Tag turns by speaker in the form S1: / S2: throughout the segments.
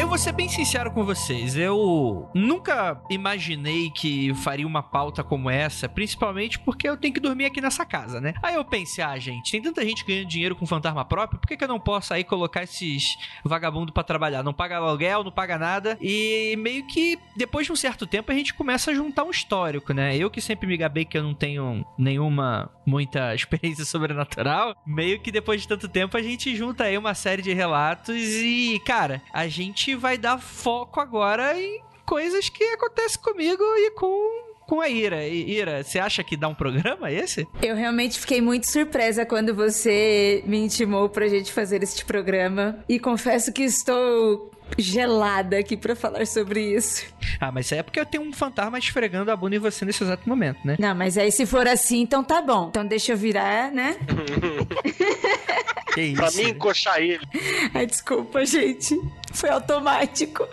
S1: Eu vou ser bem sincero com vocês. Eu nunca imaginei que faria uma pauta como essa, principalmente porque eu tenho que dormir aqui nessa casa, né? Aí eu pensei, ah, gente, tem tanta gente ganhando dinheiro com fantasma próprio, por que, que eu não posso aí colocar esses vagabundos para trabalhar? Não paga aluguel, não paga nada. E meio que depois de um certo tempo a gente começa a juntar um histórico, né? Eu que sempre me gabei que eu não tenho nenhuma muita experiência sobrenatural, meio que depois de tanto tempo a gente junta aí uma série de relatos e, cara, a gente vai dar foco agora em coisas que acontecem comigo e com com a Ira. Ira, você acha que dá um programa esse?
S2: Eu realmente fiquei muito surpresa quando você me intimou pra gente fazer este programa. E confesso que estou gelada aqui para falar sobre isso.
S1: Ah, mas é porque eu tenho um fantasma esfregando a bunda em você nesse exato momento, né?
S2: Não, mas aí se for assim, então tá bom. Então deixa eu virar, né?
S3: que isso? Pra mim encoxar ele.
S2: Ai, desculpa, gente. Foi automático.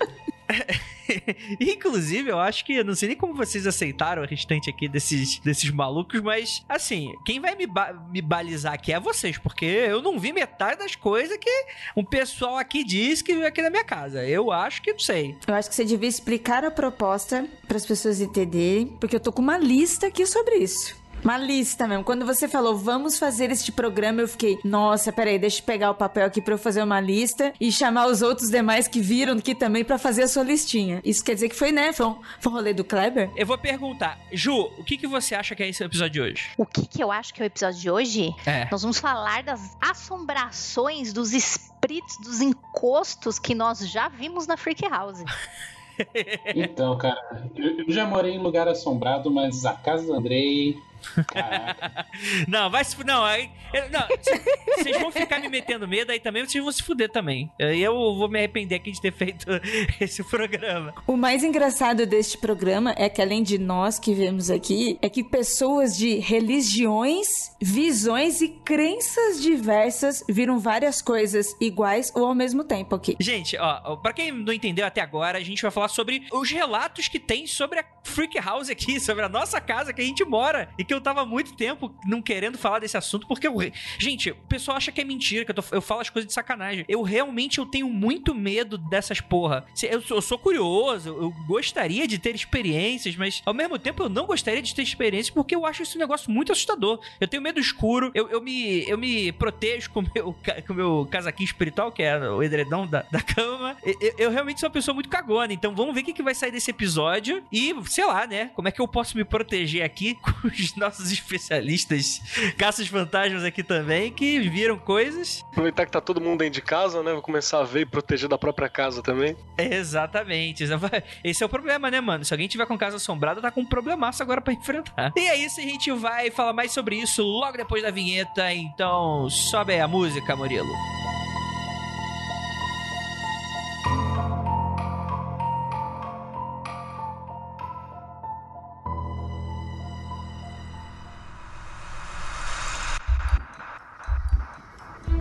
S1: Inclusive, eu acho que, não sei nem como vocês aceitaram o restante aqui desses, desses malucos, mas, assim, quem vai me, ba me balizar aqui é vocês, porque eu não vi metade das coisas que um pessoal aqui diz que veio aqui na minha casa. Eu acho que não sei.
S2: Eu acho que você devia explicar a proposta para as pessoas entenderem, porque eu tô com uma lista aqui sobre isso. Uma lista mesmo. Quando você falou, vamos fazer este programa, eu fiquei, nossa, peraí, deixa eu pegar o papel aqui pra eu fazer uma lista e chamar os outros demais que viram aqui também para fazer a sua listinha. Isso quer dizer que foi, né? Foi um, foi um rolê do Kleber?
S1: Eu vou perguntar, Ju, o que, que você acha que é esse episódio de hoje?
S4: O que, que eu acho que é o episódio de hoje?
S1: É.
S4: Nós vamos falar das assombrações, dos espíritos, dos encostos que nós já vimos na Freak House.
S5: Então, cara, eu já morei em lugar assombrado, mas a casa do Andrei
S1: não, vai se Não, aí. Não, vocês vão ficar me metendo medo, aí também vocês vão se fuder também. Aí eu vou me arrepender aqui de ter feito esse programa.
S2: O mais engraçado deste programa é que, além de nós que vemos aqui, é que pessoas de religiões, visões e crenças diversas viram várias coisas iguais ou ao mesmo tempo aqui.
S1: Gente, ó, pra quem não entendeu até agora, a gente vai falar sobre os relatos que tem sobre a Freak House aqui, sobre a nossa casa que a gente mora e que eu tava muito tempo não querendo falar desse assunto, porque eu. Gente, o pessoal acha que é mentira, que eu, tô, eu falo as coisas de sacanagem. Eu realmente eu tenho muito medo dessas porra. Eu, eu sou curioso, eu gostaria de ter experiências, mas ao mesmo tempo eu não gostaria de ter experiências porque eu acho esse negócio muito assustador. Eu tenho medo escuro, eu, eu, me, eu me protejo com meu, o meu casaquinho espiritual, que é o edredom da, da cama. Eu, eu, realmente sou uma pessoa muito cagona, então vamos ver o que, que vai sair desse episódio e, sei lá, né? Como é que eu posso me proteger aqui com os nossos especialistas caças fantasmas aqui também, que viram coisas.
S3: Aproveitar que tá todo mundo dentro de casa, né? Vou começar a ver e proteger da própria casa também.
S1: Exatamente. Esse é o problema, né, mano? Se alguém tiver com casa assombrada, tá com um problemaço agora para enfrentar. E é isso, a gente vai falar mais sobre isso logo depois da vinheta. Então, sobe aí a música, Murilo.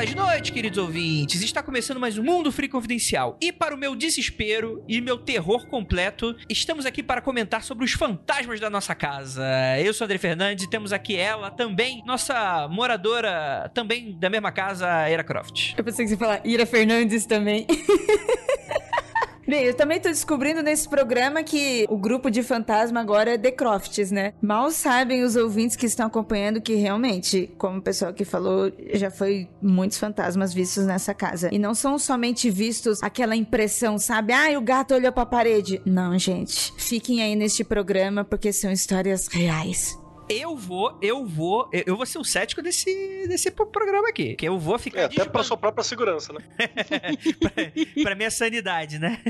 S1: Belas noites, queridos ouvintes. Está começando mais um Mundo Free Confidencial. E para o meu desespero e meu terror completo, estamos aqui para comentar sobre os fantasmas da nossa casa. Eu sou André Fernandes e temos aqui ela também, nossa moradora também da mesma casa, Ira Croft.
S2: Eu pensei que você ia falar Ira Fernandes também. Bem, eu também tô descobrindo nesse programa que o grupo de fantasma agora é The Crofts, né? Mal sabem os ouvintes que estão acompanhando que realmente, como o pessoal aqui falou, já foi muitos fantasmas vistos nessa casa. E não são somente vistos aquela impressão, sabe? Ah, o gato olhou pra parede. Não, gente. Fiquem aí neste programa porque são histórias reais.
S1: Eu vou, eu vou, eu, vou ser o cético desse, desse programa aqui. Que eu vou ficar.
S3: É, até pra sua própria segurança, né?
S1: pra, pra minha sanidade, né?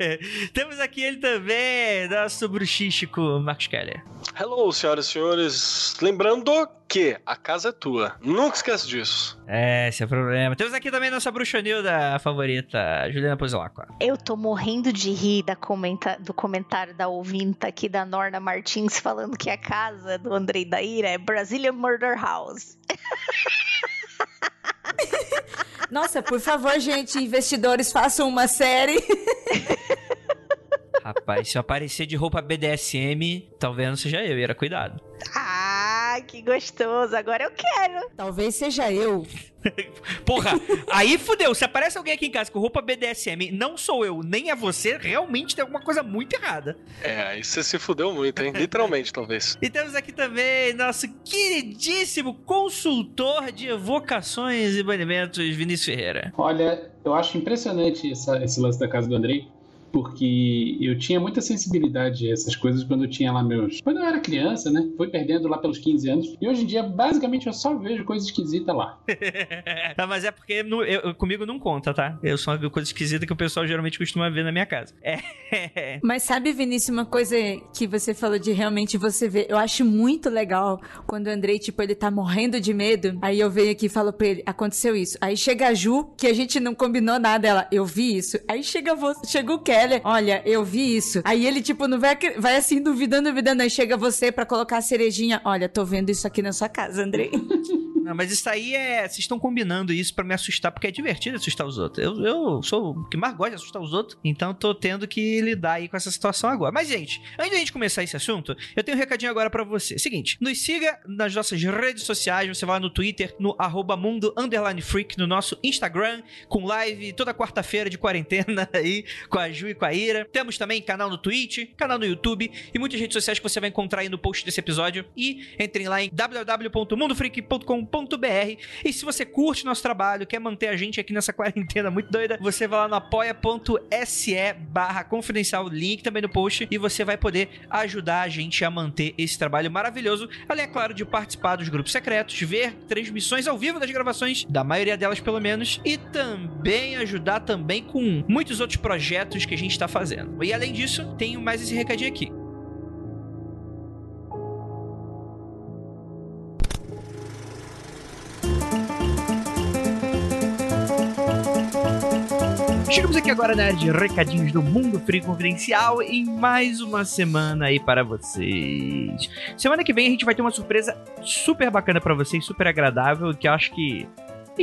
S1: Temos aqui ele também, nosso bruxístico Marcos Keller.
S3: Hello, senhoras e senhores. Lembrando que a casa é tua. Nunca esquece disso.
S1: É, esse é o problema. Temos aqui também nossa bruxonilda favorita, Juliana Pozilacqua.
S4: Eu tô morrendo de rir da comenta do comentário da ouvinta aqui da Norna Martins falando que a casa do Andrei Daíra é Brazilian Murder House.
S2: Nossa, por favor, gente, investidores, façam uma série.
S1: Rapaz, se eu aparecer de roupa BDSM, talvez não seja eu, era cuidado.
S4: Ah, que gostoso, agora eu quero.
S2: Talvez seja eu.
S1: Porra, aí fudeu. Se aparece alguém aqui em casa com roupa BDSM, não sou eu, nem é você, realmente tem alguma coisa muito errada.
S3: É, aí você se fudeu muito, hein? Literalmente, talvez.
S1: E temos aqui também nosso queridíssimo consultor de evocações e banimentos, Vinícius Ferreira.
S5: Olha, eu acho impressionante essa, esse lance da casa do Andrei porque eu tinha muita sensibilidade a essas coisas quando eu tinha lá meus. Quando eu era criança, né? Fui perdendo lá pelos 15 anos. E hoje em dia, basicamente, eu só vejo coisa esquisita lá.
S1: ah, mas é porque no, eu, comigo não conta, tá? Eu só vejo coisa esquisita que o pessoal geralmente costuma ver na minha casa. É.
S2: mas sabe, Vinícius, uma coisa que você falou de realmente você ver. Eu acho muito legal quando o Andrei, tipo, ele tá morrendo de medo. Aí eu venho aqui e falo pra ele: aconteceu isso. Aí chega a Ju, que a gente não combinou nada. Ela, eu vi isso. Aí chega, você, chega o Ken olha, eu vi isso. Aí ele, tipo, não vai, vai assim, duvidando, duvidando. Aí chega você para colocar a cerejinha. Olha, tô vendo isso aqui na sua casa, Andrei.
S1: Não, mas isso aí é. Vocês estão combinando isso para me assustar, porque é divertido assustar os outros. Eu, eu sou o que mais gosta de assustar os outros, então tô tendo que lidar aí com essa situação agora. Mas, gente, antes da gente começar esse assunto, eu tenho um recadinho agora para você. Seguinte, nos siga nas nossas redes sociais, você vai lá no Twitter, no arroba mundo freak, no nosso Instagram, com live toda quarta-feira de quarentena aí, com a Ju e com a Ira. Temos também canal no Twitch, canal no YouTube e muitas redes sociais que você vai encontrar aí no post desse episódio. E entrem lá em www.mundofreak.com.br e se você curte nosso trabalho, quer manter a gente aqui nessa quarentena muito doida, você vai lá no apoia.se barra confidencial, link também no post, e você vai poder ajudar a gente a manter esse trabalho maravilhoso, além, é claro, de participar dos grupos secretos, ver transmissões ao vivo das gravações, da maioria delas pelo menos, e também ajudar também com muitos outros projetos que a gente está fazendo. E além disso, tenho mais esse recadinho aqui. Chegamos aqui agora na área de recadinhos do Mundo Free Confidencial em mais uma semana aí para vocês. Semana que vem a gente vai ter uma surpresa super bacana para vocês, super agradável, que eu acho que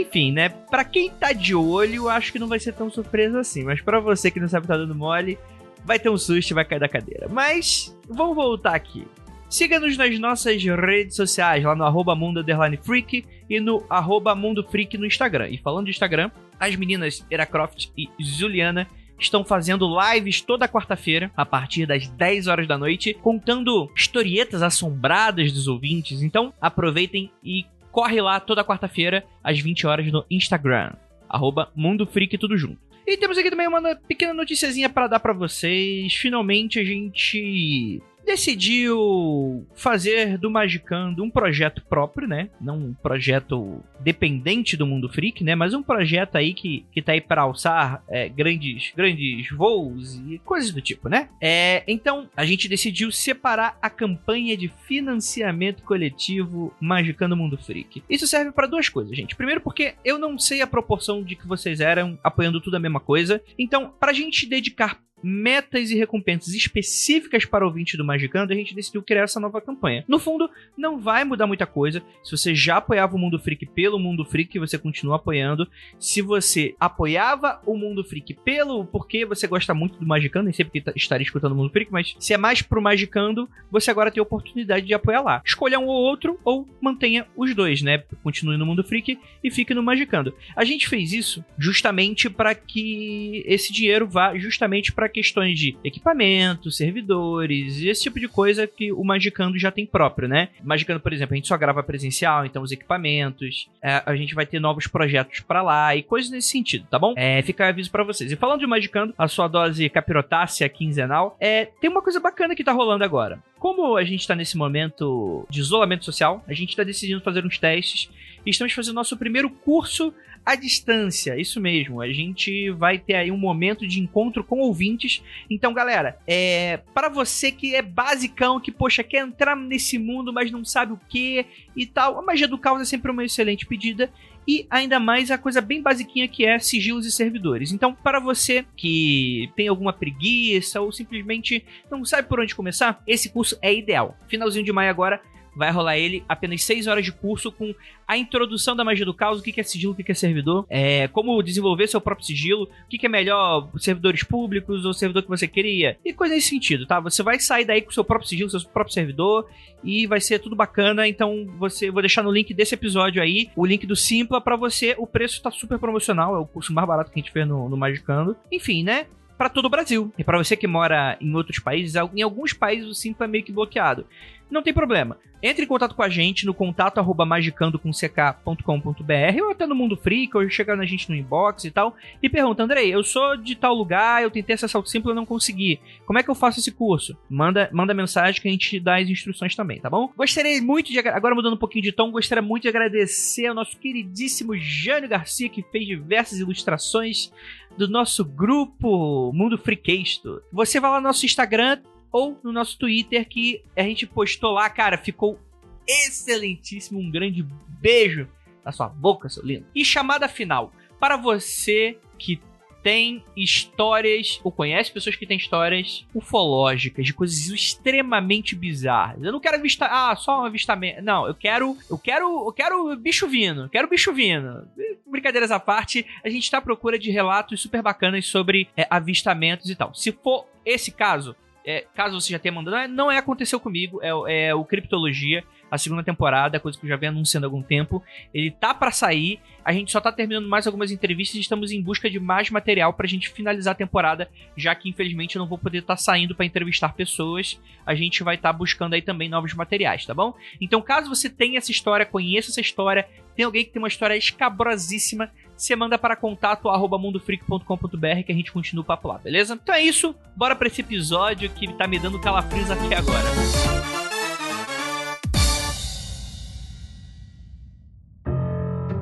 S1: enfim, né? Para quem tá de olho, acho que não vai ser tão surpresa assim, mas para você que não sabe tá dando mole, vai ter um susto e vai cair da cadeira. Mas vamos voltar aqui. Siga-nos nas nossas redes sociais, lá no arroba Mundo Freak e no arroba Mundo Freak no Instagram. E falando de Instagram, as meninas Eracroft e Juliana estão fazendo lives toda quarta-feira, a partir das 10 horas da noite, contando historietas assombradas dos ouvintes. Então, aproveitem e corre lá toda quarta-feira, às 20 horas, no Instagram. Arroba Mundo Freak, tudo junto. E temos aqui também uma pequena noticiazinha para dar para vocês. Finalmente a gente decidiu fazer do Magicando um projeto próprio, né? Não um projeto dependente do mundo freak, né? Mas um projeto aí que, que tá aí para alçar é, grandes, grandes voos e coisas do tipo, né? É, então, a gente decidiu separar a campanha de financiamento coletivo Magicando Mundo Freak. Isso serve para duas coisas, gente. Primeiro, porque eu não sei a proporção de que vocês eram apoiando tudo a mesma coisa. Então, pra gente dedicar metas e recompensas específicas para o ouvinte do Magicando, a gente decidiu criar essa nova campanha. No fundo, não vai mudar muita coisa. Se você já apoiava o Mundo Freak pelo Mundo Freak, você continua apoiando. Se você apoiava o Mundo Freak pelo porque você gosta muito do Magicando, nem sempre que estaria escutando o Mundo Freak, mas se é mais pro Magicando, você agora tem a oportunidade de apoiar lá. Escolha um ou outro ou mantenha os dois, né? Continue no Mundo Freak e fique no Magicando. A gente fez isso justamente para que esse dinheiro vá justamente para questões de equipamento, servidores esse tipo de coisa que o Magicando já tem próprio, né? Magicando, por exemplo, a gente só grava presencial, então os equipamentos, é, a gente vai ter novos projetos para lá e coisas nesse sentido, tá bom? É, fica aviso para vocês. E falando de Magicando, a sua dose capirotácea quinzenal, é, tem uma coisa bacana que tá rolando agora. como a gente está nesse momento de isolamento social, a gente está decidindo fazer uns testes e estamos fazendo nosso primeiro curso à distância. Isso mesmo, a gente vai ter aí um momento de encontro com ouvintes. Então, galera, é para você que é basicão, que poxa, quer entrar nesse mundo, mas não sabe o que e tal, a magia do caos é sempre uma excelente pedida e ainda mais a coisa bem basiquinha que é sigilos e servidores. Então, para você que tem alguma preguiça ou simplesmente não sabe por onde começar, esse curso é ideal. Finalzinho de maio agora, vai rolar ele apenas 6 horas de curso com a introdução da magia do caos, o que é sigilo, o que é servidor, é, como desenvolver seu próprio sigilo, o que é melhor, servidores públicos ou servidor que você queria, e coisa nesse sentido, tá? Você vai sair daí com seu próprio sigilo, seu próprio servidor, e vai ser tudo bacana, então você vou deixar no link desse episódio aí, o link do Simpla para você, o preço tá super promocional, é o curso mais barato que a gente fez no, no Magicando. Enfim, né? para todo o Brasil. E para você que mora em outros países, em alguns países o Simpla é meio que bloqueado. Não tem problema. Entre em contato com a gente no contato arroba magicando.com.br ou até no Mundo Freak, ou chega na gente no inbox e tal, e pergunta, Andrei, eu sou de tal lugar, eu tentei acessar o Simpla e não consegui. Como é que eu faço esse curso? Manda, manda mensagem que a gente dá as instruções também, tá bom? Gostaria muito de, agora mudando um pouquinho de tom, gostaria muito de agradecer ao nosso queridíssimo Jânio Garcia, que fez diversas ilustrações do nosso grupo Mundo Freakesto. Você vai lá no nosso Instagram, ou no nosso Twitter que a gente postou lá, cara, ficou excelentíssimo. Um grande beijo na sua boca, seu lindo. E chamada final, para você que tem histórias, ou conhece pessoas que têm histórias ufológicas, de coisas extremamente bizarras. Eu não quero avistar, ah, só um avistamento. Não, eu quero, eu quero, eu quero bicho vindo, quero bicho vindo. Brincadeiras à parte, a gente tá à procura de relatos super bacanas sobre é, avistamentos e tal. Se for esse caso, é, caso você já tenha mandado, é, não é aconteceu comigo, é, é o Criptologia, a segunda temporada, coisa que eu já venho anunciando há algum tempo. Ele tá para sair, a gente só tá terminando mais algumas entrevistas e estamos em busca de mais material pra gente finalizar a temporada, já que infelizmente eu não vou poder estar tá saindo para entrevistar pessoas. A gente vai estar tá buscando aí também novos materiais, tá bom? Então, caso você tenha essa história, conheça essa história, tem alguém que tem uma história escabrosíssima, você manda para contato arroba mundofreak.com.br que a gente continua o papo lá, beleza? Então é isso, bora para esse episódio que tá me dando calafrios até agora.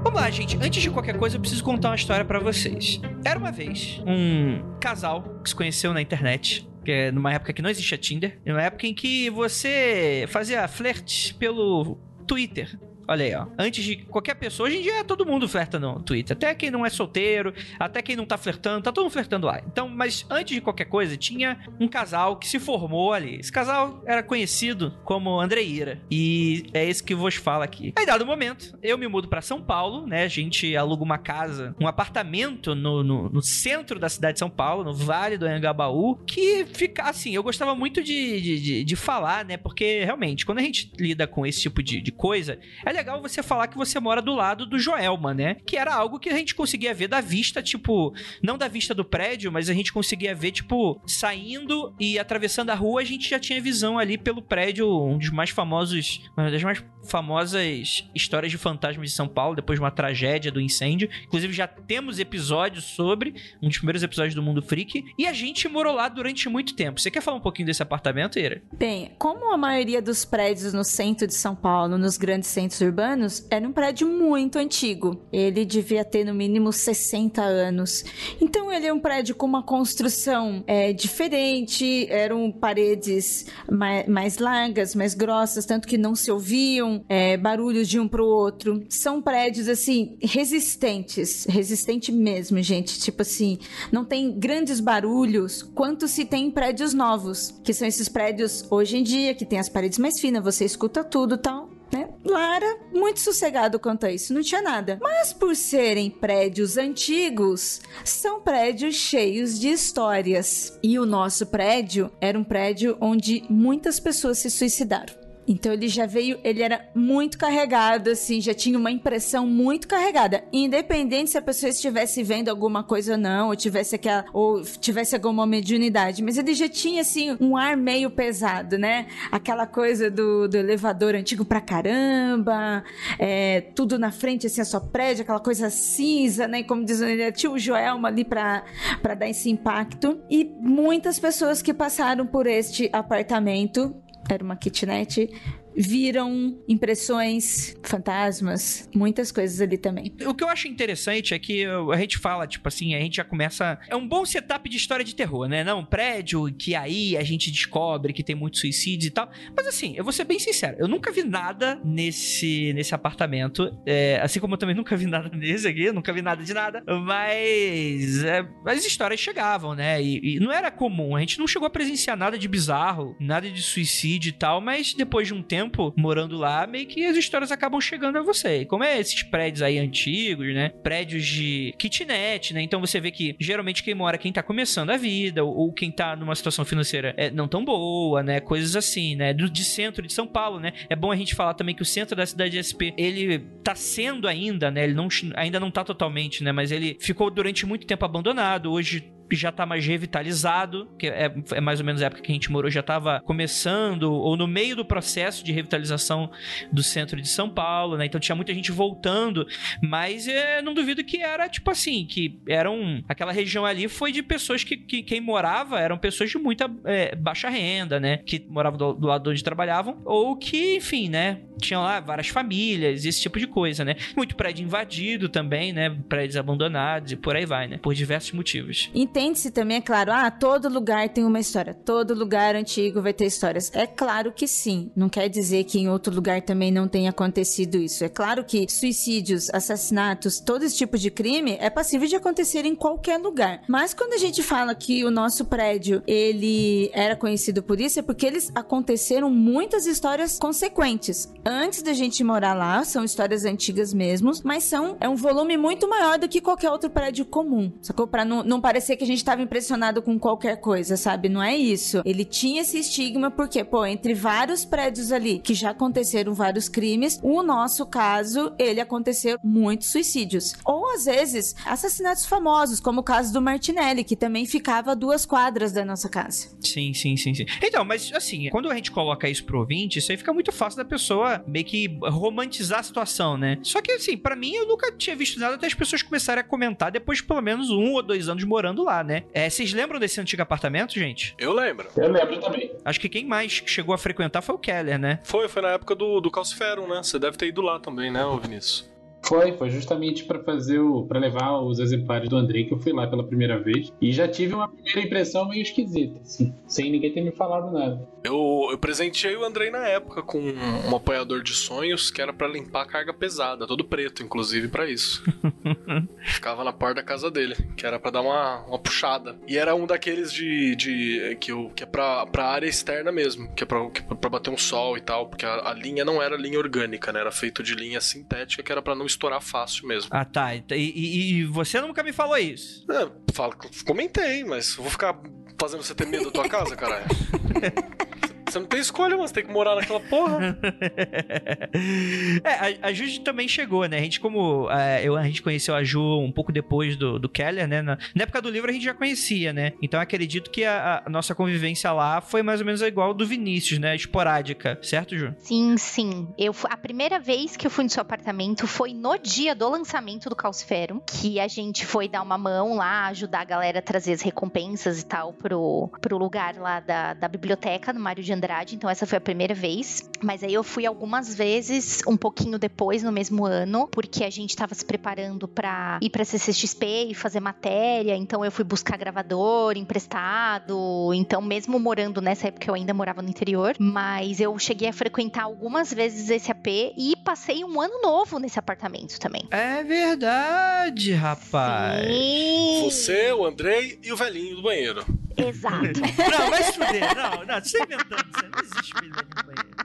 S1: Vamos lá, gente. Antes de qualquer coisa, eu preciso contar uma história para vocês. Era uma vez um casal que se conheceu na internet que é numa época que não existia Tinder, numa época em que você fazia flerte pelo Twitter. Olha aí, ó. Antes de qualquer pessoa, hoje em dia todo mundo flerta no Twitter. Até quem não é solteiro, até quem não tá flertando, tá todo mundo flertando lá. Então, mas antes de qualquer coisa, tinha um casal que se formou ali. Esse casal era conhecido como Andreira. E é esse que vos fala aqui. Aí, dado momento, eu me mudo para São Paulo, né? A gente aluga uma casa, um apartamento no, no, no, centro da cidade de São Paulo, no Vale do Anhangabaú, que fica assim. Eu gostava muito de, de, de, de falar, né? Porque realmente, quando a gente lida com esse tipo de, de coisa, é legal você falar que você mora do lado do Joelma, né? Que era algo que a gente conseguia ver da vista, tipo, não da vista do prédio, mas a gente conseguia ver, tipo, saindo e atravessando a rua, a gente já tinha visão ali pelo prédio, um dos mais famosos, uma das mais famosas histórias de fantasmas de São Paulo, depois de uma tragédia do incêndio. Inclusive, já temos episódios sobre, um dos primeiros episódios do Mundo Freak, e a gente morou lá durante muito tempo. Você quer falar um pouquinho desse apartamento, Ira?
S2: Bem, como a maioria dos prédios no centro de São Paulo, nos grandes centros urbanos, era um prédio muito antigo. Ele devia ter no mínimo 60 anos. Então ele é um prédio com uma construção é, diferente, eram paredes mais, mais, largas, mais grossas, tanto que não se ouviam é, barulhos de um pro outro. São prédios assim resistentes, resistente mesmo, gente. Tipo assim, não tem grandes barulhos quanto se tem em prédios novos, que são esses prédios hoje em dia que tem as paredes mais finas, você escuta tudo, tal né? Muito sossegado quanto a isso, não tinha nada. Mas por serem prédios antigos, são prédios cheios de histórias. E o nosso prédio era um prédio onde muitas pessoas se suicidaram. Então ele já veio, ele era muito carregado, assim, já tinha uma impressão muito carregada. Independente se a pessoa estivesse vendo alguma coisa ou não, ou tivesse aquela, ou tivesse alguma mediunidade. Mas ele já tinha, assim, um ar meio pesado, né? Aquela coisa do, do elevador antigo pra caramba, é, tudo na frente, assim, a sua prédio, aquela coisa cinza, né? Como diz o tinha o Joelma ali pra, pra dar esse impacto. E muitas pessoas que passaram por este apartamento era uma kitnet, viram impressões, fantasmas, muitas coisas ali também.
S1: O que eu acho interessante é que a gente fala, tipo assim, a gente já começa. É um bom setup de história de terror, né? Não, um prédio que aí a gente descobre que tem muitos suicídios e tal. Mas assim, eu vou ser bem sincero, eu nunca vi nada nesse, nesse apartamento. É, assim como eu também nunca vi nada nesse aqui, nunca vi nada de nada. Mas é, as histórias chegavam, né? E, e não era comum. A gente não chegou a presenciar nada de bizarro, nada de suicídio e tal, mas depois de um tempo morando lá, meio que as histórias acabam chegando a você. E como é esses prédios aí antigos, né? Prédios de kitnet, né? Então você vê que geralmente quem mora quem tá começando a vida, ou, ou quem tá numa situação financeira é, não tão boa, né? Coisas assim, né? Do, de centro de São Paulo, né? É bom a gente falar também que o centro da cidade de SP, ele tá sendo ainda, né? Ele não, ainda não tá totalmente, né? Mas ele ficou durante muito tempo abandonado. Hoje já tá mais revitalizado, que é, é, mais ou menos a época que a gente morou, já tava começando, ou no meio do processo de revitalização do centro de São Paulo, né? Então tinha muita gente voltando, mas é, não duvido que era tipo assim, que eram. Aquela região ali foi de pessoas que, que quem morava eram pessoas de muita é, baixa renda, né? Que moravam do, do lado onde trabalhavam, ou que, enfim, né? Tinham lá várias famílias, esse tipo de coisa, né? Muito prédio invadido também, né? Prédios abandonados e por aí vai, né? Por diversos motivos.
S2: Entende-se também, é claro, ah, todo lugar tem uma história, todo lugar antigo vai ter histórias. É claro que sim. Não quer dizer que em outro lugar também não tenha acontecido isso. É claro que suicídios, assassinatos, todo esse tipo de crime é passível de acontecer em qualquer lugar. Mas quando a gente fala que o nosso prédio ele era conhecido por isso, é porque eles aconteceram muitas histórias consequentes antes da gente morar lá, são histórias antigas mesmo, mas são é um volume muito maior do que qualquer outro prédio comum. Sacou? Pra não, não parecer que a gente tava impressionado com qualquer coisa, sabe? Não é isso. Ele tinha esse estigma porque, pô, entre vários prédios ali que já aconteceram vários crimes, o nosso caso, ele aconteceu muitos suicídios. Ou às vezes, assassinatos famosos, como o caso do Martinelli, que também ficava a duas quadras da nossa casa.
S1: Sim, sim, sim, sim. Então, mas assim, quando a gente coloca isso pro ouvinte, isso aí fica muito fácil da pessoa meio que romantizar a situação, né? Só que assim, para mim eu nunca tinha visto nada até as pessoas começarem a comentar depois de pelo menos um ou dois anos morando lá, né? É, vocês lembram desse antigo apartamento, gente?
S3: Eu lembro.
S5: Eu lembro também.
S1: Acho que quem mais chegou a frequentar foi o Keller, né?
S3: Foi, foi na época do, do Calciferum, né? Você deve ter ido lá também, né, Vinícius?
S5: Foi, foi justamente para fazer o. para levar os exemplares do Andrei, que eu fui lá pela primeira vez. E já tive uma primeira impressão meio esquisita, assim, sem ninguém ter me falado nada.
S3: Eu, eu presenteei o Andrei na época com um apoiador de sonhos que era para limpar a carga pesada, todo preto, inclusive, para isso. Ficava na porta da casa dele, que era para dar uma, uma puxada. E era um daqueles de. de que, eu, que é pra, pra área externa mesmo, que é pra, que é pra bater um sol e tal, porque a, a linha não era linha orgânica, né? Era feito de linha sintética, que era para não estourar fácil mesmo.
S1: Ah, tá. E, e, e você nunca me falou isso.
S3: É, fala, comentei, mas vou ficar fazendo você ter medo da tua casa, caralho. Você não tem escolha, mas tem que morar naquela porra.
S1: é, a, a Ju também chegou, né? A gente, como é, eu, a gente conheceu a Ju um pouco depois do, do Keller, né? Na, na, época do livro a gente já conhecia, né? Então acredito que a, a, nossa convivência lá foi mais ou menos igual do Vinícius, né? Esporádica, certo, Ju?
S4: Sim, sim. Eu, a primeira vez que eu fui no seu apartamento foi no dia do lançamento do Calcifero, que a gente foi dar uma mão lá, ajudar a galera a trazer as recompensas e tal pro, pro lugar lá da, da biblioteca, no Mário de André Andrade, então essa foi a primeira vez. Mas aí eu fui algumas vezes, um pouquinho depois, no mesmo ano, porque a gente estava se preparando para ir para CCXP e fazer matéria, então eu fui buscar gravador emprestado. Então, mesmo morando nessa época, eu ainda morava no interior, mas eu cheguei a frequentar algumas vezes esse AP e passei um ano novo nesse apartamento também.
S1: É verdade, rapaz.
S4: Sim.
S3: Você, o Andrei e o velhinho do banheiro.
S4: Exato.
S1: não, vai se fuder. Não, não, você tá inventando. Você não existe no banheiro.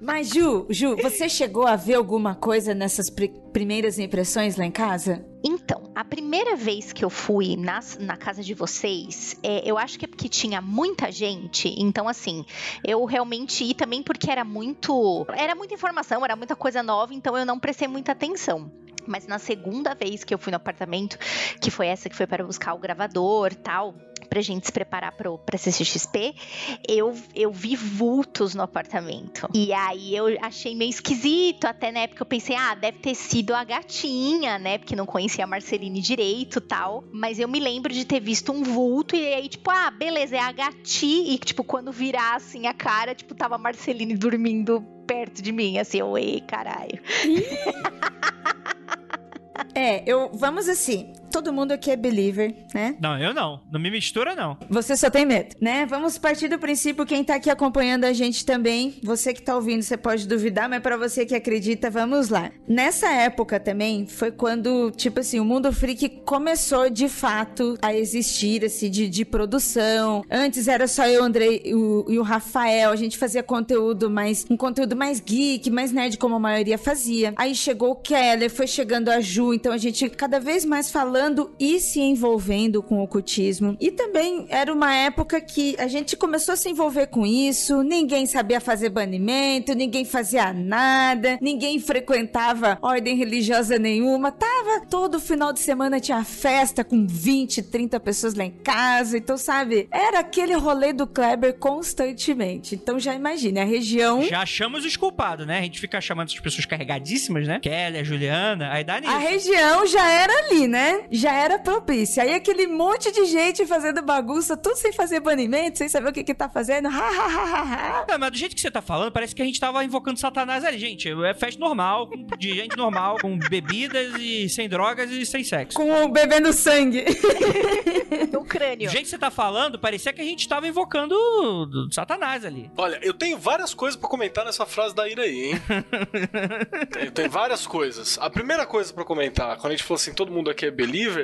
S2: Mas, Ju, Ju, você chegou a ver alguma coisa nessas pr primeiras impressões lá em casa?
S4: Então, a primeira vez que eu fui na, na casa de vocês, é, eu acho que é porque tinha muita gente. Então, assim, eu realmente e também porque era muito. Era muita informação, era muita coisa nova, então eu não prestei muita atenção. Mas na segunda vez que eu fui no apartamento, que foi essa que foi para buscar o gravador tal, pra gente se preparar pro, pra CCXP, eu, eu vi vultos no apartamento. E aí eu achei meio esquisito. Até na época eu pensei, ah, deve ter sido a gatinha, né? Porque não conhecia a Marceline direito tal. Mas eu me lembro de ter visto um vulto e aí, tipo, ah, beleza, é a gatinha. E, tipo, quando virar assim a cara, tipo, tava a Marceline dormindo perto de mim, assim, eu, ei, caralho.
S2: É, eu. Vamos assim. Todo mundo aqui é believer, né?
S1: Não, eu não. Não me mistura, não.
S2: Você só tem medo, né? Vamos partir do princípio, quem tá aqui acompanhando a gente também, você que tá ouvindo, você pode duvidar, mas para você que acredita, vamos lá. Nessa época também, foi quando, tipo assim, o mundo freak começou de fato a existir, assim, de, de produção. Antes era só eu, Andrei e o, e o Rafael, a gente fazia conteúdo mais, um conteúdo mais geek, mais nerd, como a maioria fazia. Aí chegou o Keller, foi chegando a Ju, então a gente cada vez mais falando e se envolvendo com o ocultismo. E também era uma época que a gente começou a se envolver com isso, ninguém sabia fazer banimento, ninguém fazia nada, ninguém frequentava ordem religiosa nenhuma, tava todo final de semana tinha festa com 20, 30 pessoas lá em casa, então sabe, era aquele rolê do Kleber constantemente. Então já imagine, a região...
S1: Já achamos os culpados, né? A gente fica chamando essas pessoas carregadíssimas, né? Kelly, a Juliana, aí dá nisso.
S2: A região já era ali, né? Já era propícia. Aí aquele monte de gente fazendo bagunça, tudo sem fazer banimento, sem saber o que que tá fazendo. Ha, ha, ha, ha, ha.
S1: Não, mas do jeito que você tá falando, parece que a gente tava invocando Satanás ali, gente. É festa normal, de gente normal, com bebidas e sem drogas e sem sexo.
S2: Com o bebendo sangue.
S4: No crânio.
S1: Do jeito que você tá falando, parecia que a gente tava invocando o Satanás ali.
S3: Olha, eu tenho várias coisas pra comentar nessa frase da Ira aí, hein? tem, tem várias coisas. A primeira coisa pra comentar, quando a gente falou assim, todo mundo aqui é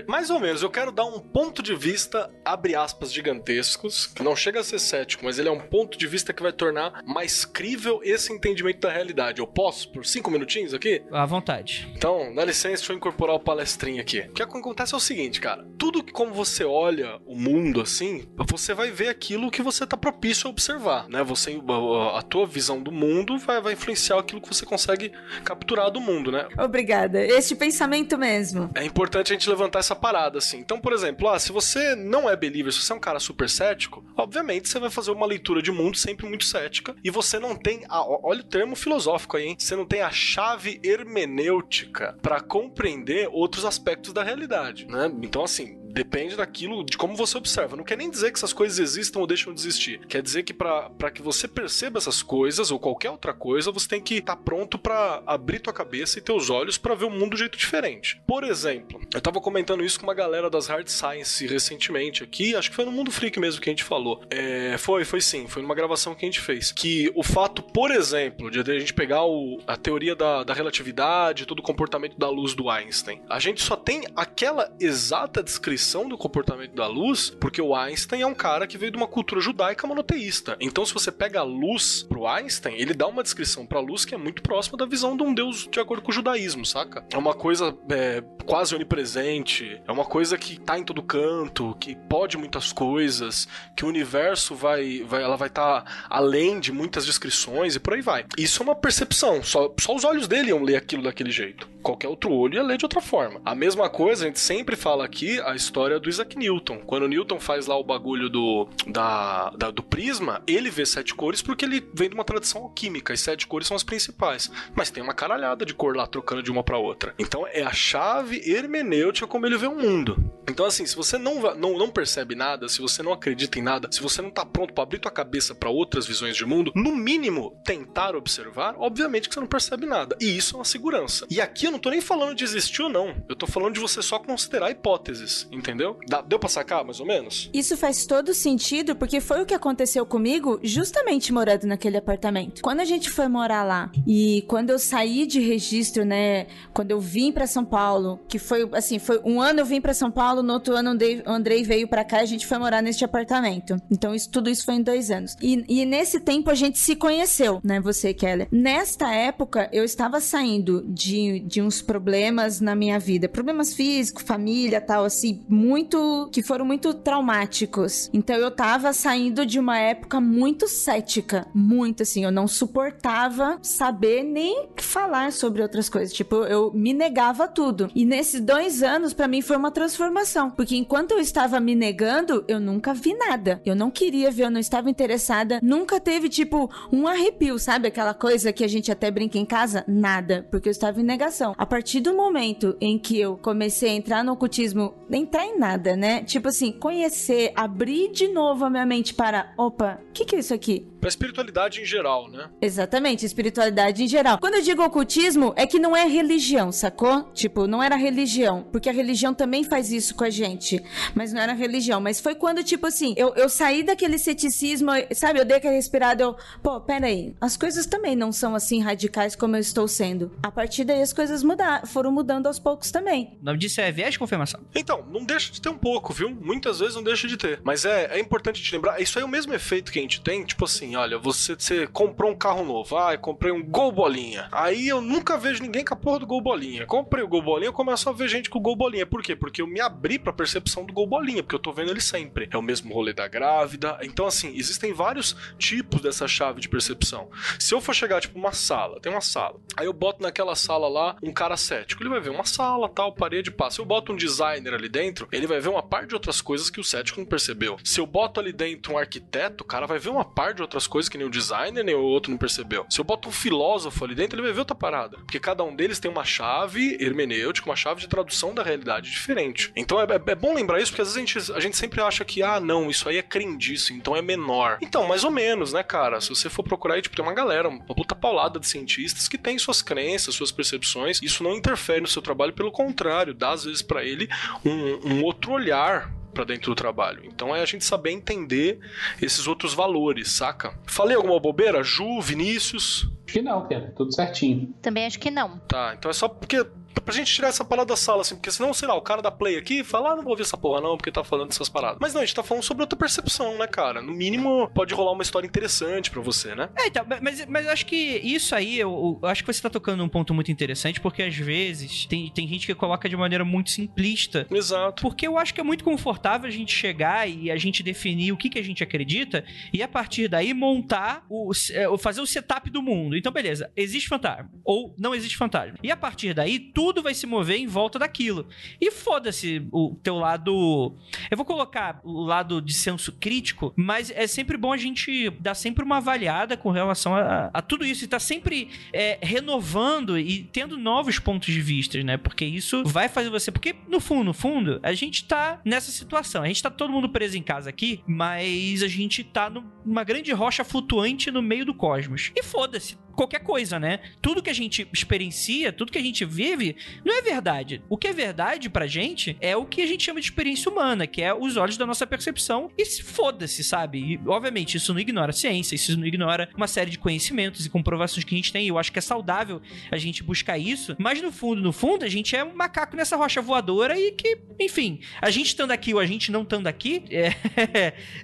S3: mais ou menos, eu quero dar um ponto de vista, abre aspas, gigantescos, que não chega a ser cético, mas ele é um ponto de vista que vai tornar mais crível esse entendimento da realidade. Eu posso, por cinco minutinhos aqui?
S1: À vontade.
S3: Então, dá licença, deixa eu incorporar o palestrinho aqui. O que acontece é o seguinte, cara. Tudo que como você olha o mundo assim, você vai ver aquilo que você tá propício a observar, né? Você, a, a tua visão do mundo vai, vai influenciar aquilo que você consegue capturar do mundo, né?
S2: Obrigada. Este pensamento mesmo.
S3: É importante a gente levantar essa parada, assim. Então, por exemplo, ah, se você não é believer, se você é um cara super cético, obviamente você vai fazer uma leitura de mundo sempre muito cética e você não tem, a, olha o termo filosófico aí, hein? Você não tem a chave hermenêutica para compreender outros aspectos da realidade, né? Então, assim, depende daquilo, de como você observa. Não quer nem dizer que essas coisas existam ou deixam de existir. Quer dizer que para que você perceba essas coisas ou qualquer outra coisa, você tem que estar pronto para abrir tua cabeça e teus olhos para ver o mundo de um jeito diferente. Por exemplo, eu tava comentando isso com uma galera das Hard Science recentemente aqui, acho que foi no Mundo Freak mesmo que a gente falou. É, foi, foi sim, foi numa gravação que a gente fez. Que o fato, por exemplo, de a gente pegar o, a teoria da, da relatividade, todo o comportamento da luz do Einstein, a gente só tem aquela exata descrição do comportamento da luz, porque o Einstein é um cara que veio de uma cultura judaica monoteísta. Então, se você pega a luz pro Einstein, ele dá uma descrição pra luz que é muito próxima da visão de um deus de acordo com o judaísmo, saca? É uma coisa é, quase onipresente, é uma coisa que tá em todo canto, que pode muitas coisas, que o universo vai, vai ela vai estar tá além de muitas descrições e por aí vai. Isso é uma percepção, só, só os olhos dele iam ler aquilo daquele jeito. Qualquer outro olho ia ler de outra forma. A mesma coisa, a gente sempre fala aqui a história do Isaac Newton. Quando Newton faz lá o bagulho do, da, da- do prisma, ele vê sete cores porque ele vem de uma tradição alquímica. E sete cores são as principais. Mas tem uma caralhada de cor lá trocando de uma pra outra. Então é a chave hermenêutica como ele vê o mundo. Então, assim, se você não, não, não percebe nada, se você não acredita em nada, se você não tá pronto pra abrir tua cabeça pra outras visões de mundo, no mínimo tentar observar, obviamente que você não percebe nada. E isso é uma segurança. E aqui eu não tô nem falando de existir ou não. Eu tô falando de você só considerar hipóteses, entendeu? Deu pra sacar, mais ou menos?
S2: Isso faz todo sentido porque foi o que aconteceu comigo justamente morando naquele apartamento. Quando a gente foi morar lá e quando eu saí de registro, né, quando eu vim pra São Paulo, que foi assim, foi um ano eu vim pra São Paulo, no outro ano o Andrei veio pra cá e a gente foi morar neste apartamento. Então isso tudo isso foi em dois anos. E, e nesse tempo a gente se conheceu, né, você, Keller. Nesta época eu estava saindo de, de uns problemas na minha vida, problemas físicos, família, tal, assim, muito que foram muito traumáticos. Então eu tava saindo de uma época muito cética, muito assim, eu não suportava saber nem falar sobre outras coisas. Tipo, eu me negava tudo. E nesses dois anos, para mim, foi uma transformação. Porque enquanto eu estava me negando, eu nunca vi nada. Eu não queria ver, eu não estava interessada. Nunca teve, tipo, um arrepio, sabe? Aquela coisa que a gente até brinca em casa? Nada. Porque eu estava em negação. A partir do momento em que eu comecei a entrar no ocultismo, entrar em nada, né? Tipo assim, conhecer, abrir de novo a minha mente para, opa, o que, que é isso aqui?
S3: Pra espiritualidade em geral, né?
S2: Exatamente, espiritualidade em geral. Quando eu digo ocultismo, é que não é religião, sacou? Tipo, não era religião, porque a religião também faz isso com a gente, mas não era religião. Mas foi quando, tipo assim, eu, eu saí daquele ceticismo, sabe? Eu dei aquela respirada, eu, pô, peraí, as coisas também não são assim radicais como eu estou sendo. A partir daí as coisas mudaram, foram mudando aos poucos também.
S1: O nome disso é viés de confirmação.
S3: Então, não deixa de ter um pouco, viu? Muitas vezes não deixa de ter. Mas é, é importante te lembrar, isso aí é o mesmo efeito que a gente tem, tipo assim, olha, você, você comprou um carro novo, ah, eu comprei um Gol Bolinha. Aí eu nunca vejo ninguém com a porra do Gol Bolinha. Comprei o Gol Bolinha, eu começo a ver gente com o Gol Bolinha. Por quê? Porque eu me abri pra percepção do Gol Bolinha, porque eu tô vendo ele sempre. É o mesmo rolê da grávida. Então, assim, existem vários tipos dessa chave de percepção. Se eu for chegar, tipo, uma sala, tem uma sala. Aí eu boto naquela sala lá um cara cético. Ele vai ver uma sala, tal, parede. Se eu boto um designer ali dentro, ele vai ver uma par de outras coisas que o cético não percebeu. Se eu boto ali dentro um arquiteto, o cara vai ver uma par de outras coisas que nem o designer nem o outro não percebeu. Se eu boto um filósofo ali dentro, ele vai ver outra parada. Porque cada um deles tem uma chave hermenêutica, uma chave de tradução da realidade diferente. Então é, é, é bom lembrar isso, porque às vezes a gente, a gente sempre acha que, ah, não, isso aí é crendice, então é menor. Então, mais ou menos, né, cara? Se você for procurar aí, tipo, tem uma galera, uma puta paulada de cientistas que tem suas crenças, suas percepções. Isso não interfere no seu trabalho, pelo contrário, dá às vezes para ele um, um outro olhar para dentro do trabalho. Então é a gente saber entender esses outros valores, saca? Falei alguma bobeira? Ju, Vinícius?
S5: Acho que não, cara. Tudo certinho.
S4: Também acho que não.
S3: Tá, então é só porque pra gente tirar essa parada da sala, assim, porque senão, sei lá, o cara da Play aqui fala, ah, não vou ouvir essa porra não, porque tá falando dessas paradas. Mas não, a gente tá falando sobre outra percepção, né, cara? No mínimo, pode rolar uma história interessante pra você, né?
S1: É, então, mas, mas eu acho que isso aí, eu, eu acho que você tá tocando num ponto muito interessante, porque às vezes tem, tem gente que coloca de maneira muito simplista.
S3: Exato.
S1: Porque eu acho que é muito confortável a gente chegar e a gente definir o que, que a gente acredita e a partir daí montar o, o fazer o setup do mundo. Então, beleza, existe fantasma ou não existe fantasma. E a partir daí, tudo vai se mover em volta daquilo. E foda-se o teu lado. Eu vou colocar o lado de senso crítico, mas é sempre bom a gente dar sempre uma avaliada com relação a, a tudo isso e tá sempre é, renovando e tendo novos pontos de vista, né? Porque isso vai fazer você. Porque no fundo, no fundo, a gente tá nessa situação. A gente tá todo mundo preso em casa aqui, mas a gente tá numa grande rocha flutuante no meio do cosmos. E foda-se qualquer coisa, né? Tudo que a gente experiencia, tudo que a gente vive, não é verdade. O que é verdade pra gente é o que a gente chama de experiência humana, que é os olhos da nossa percepção. E foda-se, sabe? E, obviamente, isso não ignora a ciência, isso não ignora uma série de conhecimentos e comprovações que a gente tem. Eu acho que é saudável a gente buscar isso, mas no fundo, no fundo, a gente é um macaco nessa rocha voadora e que, enfim, a gente estando aqui ou a gente não estando aqui é,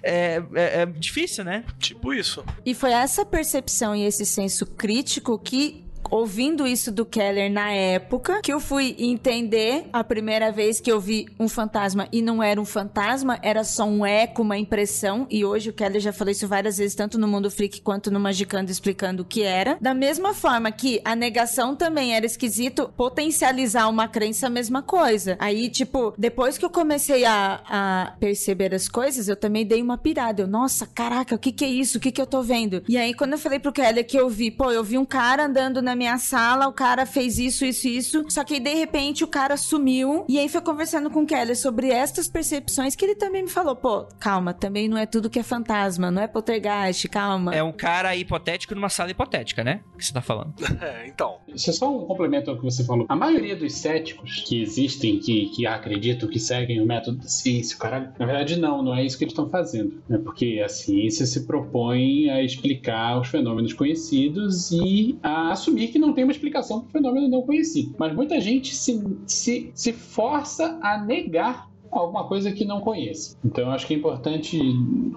S1: é, é, é difícil, né?
S3: Tipo isso.
S2: E foi essa percepção e esse senso crítico que ouvindo isso do Keller na época, que eu fui entender a primeira vez que eu vi um fantasma e não era um fantasma, era só um eco, uma impressão. E hoje o Keller já falou isso várias vezes, tanto no Mundo Freak quanto no Magicando, explicando o que era. Da mesma forma que a negação também era esquisito, potencializar uma crença, a mesma coisa. Aí, tipo, depois que eu comecei a, a perceber as coisas, eu também dei uma pirada. Eu, nossa, caraca, o que que é isso? O que que eu tô vendo? E aí, quando eu falei pro Keller que eu vi, pô, eu vi um cara andando na minha minha sala, o cara fez isso, isso, isso. Só que de repente o cara sumiu. E aí foi conversando com o Kelly sobre estas percepções que ele também me falou: pô, calma, também não é tudo que é fantasma, não é poltergeist, calma.
S1: É um cara hipotético numa sala hipotética, né? Que você tá falando.
S3: É, então.
S5: Isso é só um complemento ao que você falou. A maioria dos céticos que existem, que, que acreditam, que seguem o método da ciência, cara, na verdade não, não é isso que eles estão fazendo. Né? Porque a ciência se propõe a explicar os fenômenos conhecidos e a assumir que não tem uma explicação para o fenômeno não conhecido. Mas muita gente se, se, se força a negar alguma coisa que não conheça. Então acho que é importante,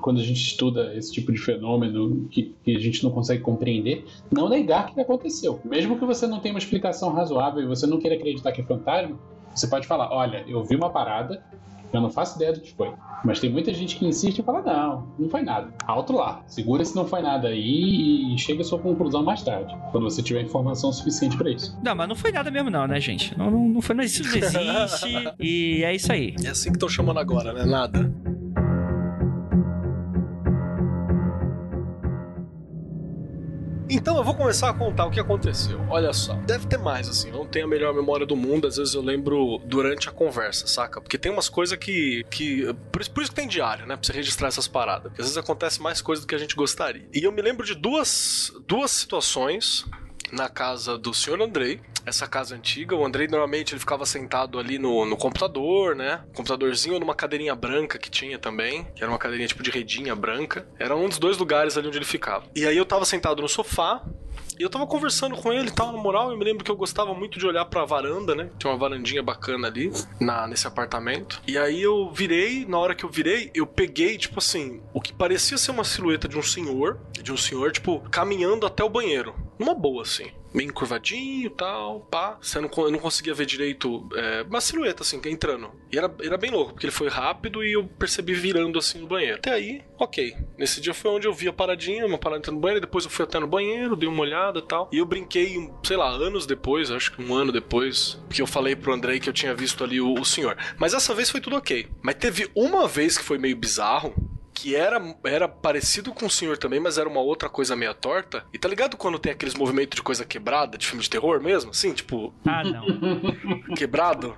S5: quando a gente estuda esse tipo de fenômeno que, que a gente não consegue compreender, não negar que aconteceu. Mesmo que você não tenha uma explicação razoável e você não queira acreditar que é fantasma, você pode falar: olha, eu vi uma parada, eu não faço ideia do que foi. Mas tem muita gente que insiste e fala: não, não foi nada. Alto lá. Segura se não foi nada aí e chega à sua conclusão mais tarde. Quando você tiver informação suficiente para isso.
S1: Não, mas não foi nada mesmo, não, né, gente? Não, não, não foi, não, isso não existe. e é isso aí.
S3: É assim que estão chamando agora, né? Nada. Então eu vou começar a contar o que aconteceu. Olha só, deve ter mais, assim, não tenho a melhor memória do mundo, às vezes eu lembro durante a conversa, saca? Porque tem umas coisas que. que por, isso, que tem diário, né? Pra você registrar essas paradas. Porque às vezes acontece mais coisa do que a gente gostaria. E eu me lembro de duas, duas situações na casa do senhor Andrei, essa casa antiga. O Andrei normalmente ele ficava sentado ali no, no computador, né? Computadorzinho numa cadeirinha branca que tinha também, que era uma cadeirinha tipo de redinha branca. Era um dos dois lugares ali onde ele ficava. E aí eu tava sentado no sofá, e eu tava conversando com ele e tal, na moral, eu me lembro que eu gostava muito de olhar pra varanda, né? Tinha uma varandinha bacana ali, na, nesse apartamento. E aí eu virei, na hora que eu virei, eu peguei, tipo assim, o que parecia ser uma silhueta de um senhor, de um senhor, tipo, caminhando até o banheiro. Numa boa, assim meio encurvadinho e tal, pá. Você não, eu não conseguia ver direito é, uma silhueta, assim, entrando. E era, era bem louco, porque ele foi rápido e eu percebi virando assim no banheiro. Até aí, ok. Nesse dia foi onde eu vi a paradinha, uma parada entrando no banheiro, depois eu fui até no banheiro, dei uma olhada e tal. E eu brinquei, sei lá, anos depois, acho que um ano depois, que eu falei pro Andrei que eu tinha visto ali o, o senhor. Mas essa vez foi tudo ok. Mas teve uma vez que foi meio bizarro, que era, era parecido com o senhor também, mas era uma outra coisa meio torta. E tá ligado quando tem aqueles movimentos de coisa quebrada, de filme de terror mesmo? Assim, tipo.
S1: Ah, não.
S3: Quebrado?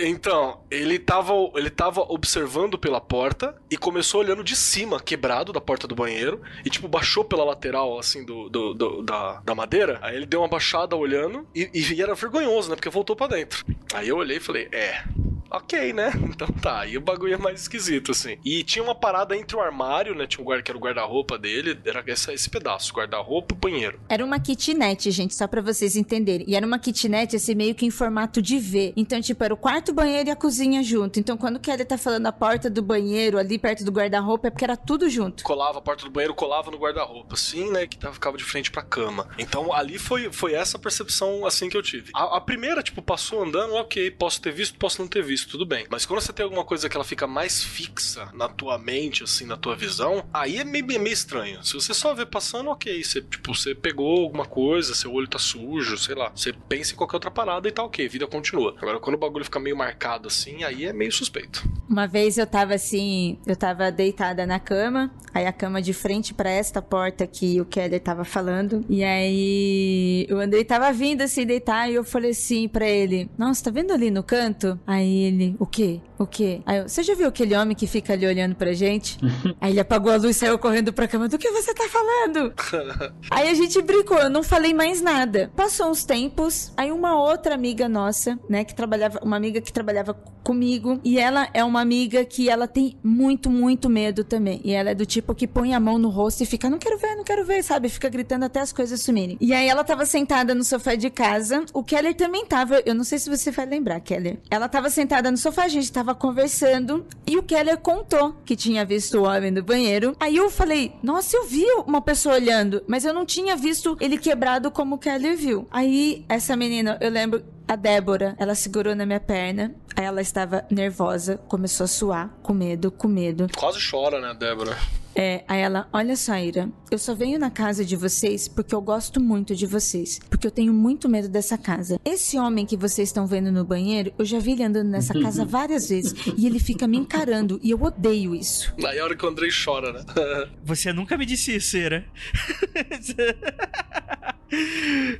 S3: Então, ele tava, ele tava observando pela porta e começou olhando de cima, quebrado, da porta do banheiro. E, tipo, baixou pela lateral, assim, do, do, do da, da madeira. Aí ele deu uma baixada olhando e, e era vergonhoso, né? Porque voltou para dentro. Aí eu olhei e falei, é, ok, né? Então tá, e o bagulho é mais esquisito, assim. E tinha uma parada entre o armário, né? Tinha um guarda que era o guarda-roupa dele, era esse, esse pedaço, guarda-roupa e banheiro.
S2: Era uma kitnet, gente, só pra vocês entenderem. E era uma kitnet, assim, meio que em formato de V. Então, tipo, era o quarto, banheiro e a cozinha junto. Então, quando o Kelly tá falando a porta do banheiro ali perto do guarda-roupa, é porque era tudo junto.
S3: Colava a porta do banheiro, colava no guarda-roupa, assim, né? Que ficava de frente pra cama. Então, ali foi, foi essa percepção, assim, que eu tive. A, a primeira, tipo, passou andando, ok, posso ter visto, posso não ter visto tudo bem. Mas quando você tem alguma coisa que ela fica mais fixa na tua mente, assim, na tua visão, aí é meio, meio estranho. Se você só vê passando, ok. Você, tipo, você pegou alguma coisa, seu olho tá sujo, sei lá. Você pensa em qualquer outra parada e tá ok, vida continua. Agora, quando o bagulho fica meio marcado assim, aí é meio suspeito.
S2: Uma vez eu tava assim, eu tava deitada na cama, aí a cama de frente para esta porta que o Keller tava falando, e aí o Andrei tava vindo assim deitar e eu falei assim para ele: "Nossa, tá vendo ali no canto?" Aí ele: "O quê? O quê?" Aí eu: "Você já viu aquele homem que fica ali olhando pra gente?" aí ele apagou a luz e saiu correndo pra cama: "Do que você tá falando?" aí a gente brincou, eu não falei mais nada. Passou uns tempos, aí uma outra amiga nossa, né, que trabalhava, uma amiga que trabalhava comigo, e ela é uma amiga que ela tem muito, muito medo também. E ela é do tipo que põe a mão no rosto e fica, não quero ver, não quero ver, sabe? Fica gritando até as coisas sumirem. E aí ela tava sentada no sofá de casa, o Keller também tava, eu não sei se você vai lembrar, Keller. Ela tava sentada no sofá, a gente tava conversando, e o Keller contou que tinha visto o homem do banheiro. Aí eu falei, nossa, eu vi uma pessoa olhando, mas eu não tinha visto ele quebrado como o Keller viu. Aí essa menina, eu lembro a Débora, ela segurou na minha perna, aí ela estava nervosa, começou a suar, com medo, com medo.
S3: Quase chora, né, Débora?
S2: É, aí ela, olha só, Ira, eu só venho na casa de vocês porque eu gosto muito de vocês, porque eu tenho muito medo dessa casa. Esse homem que vocês estão vendo no banheiro, eu já vi ele andando nessa casa várias vezes e ele fica me encarando e eu odeio isso.
S3: Aí é a hora que o Andrei chora, né?
S1: Você nunca me disse isso, Ira.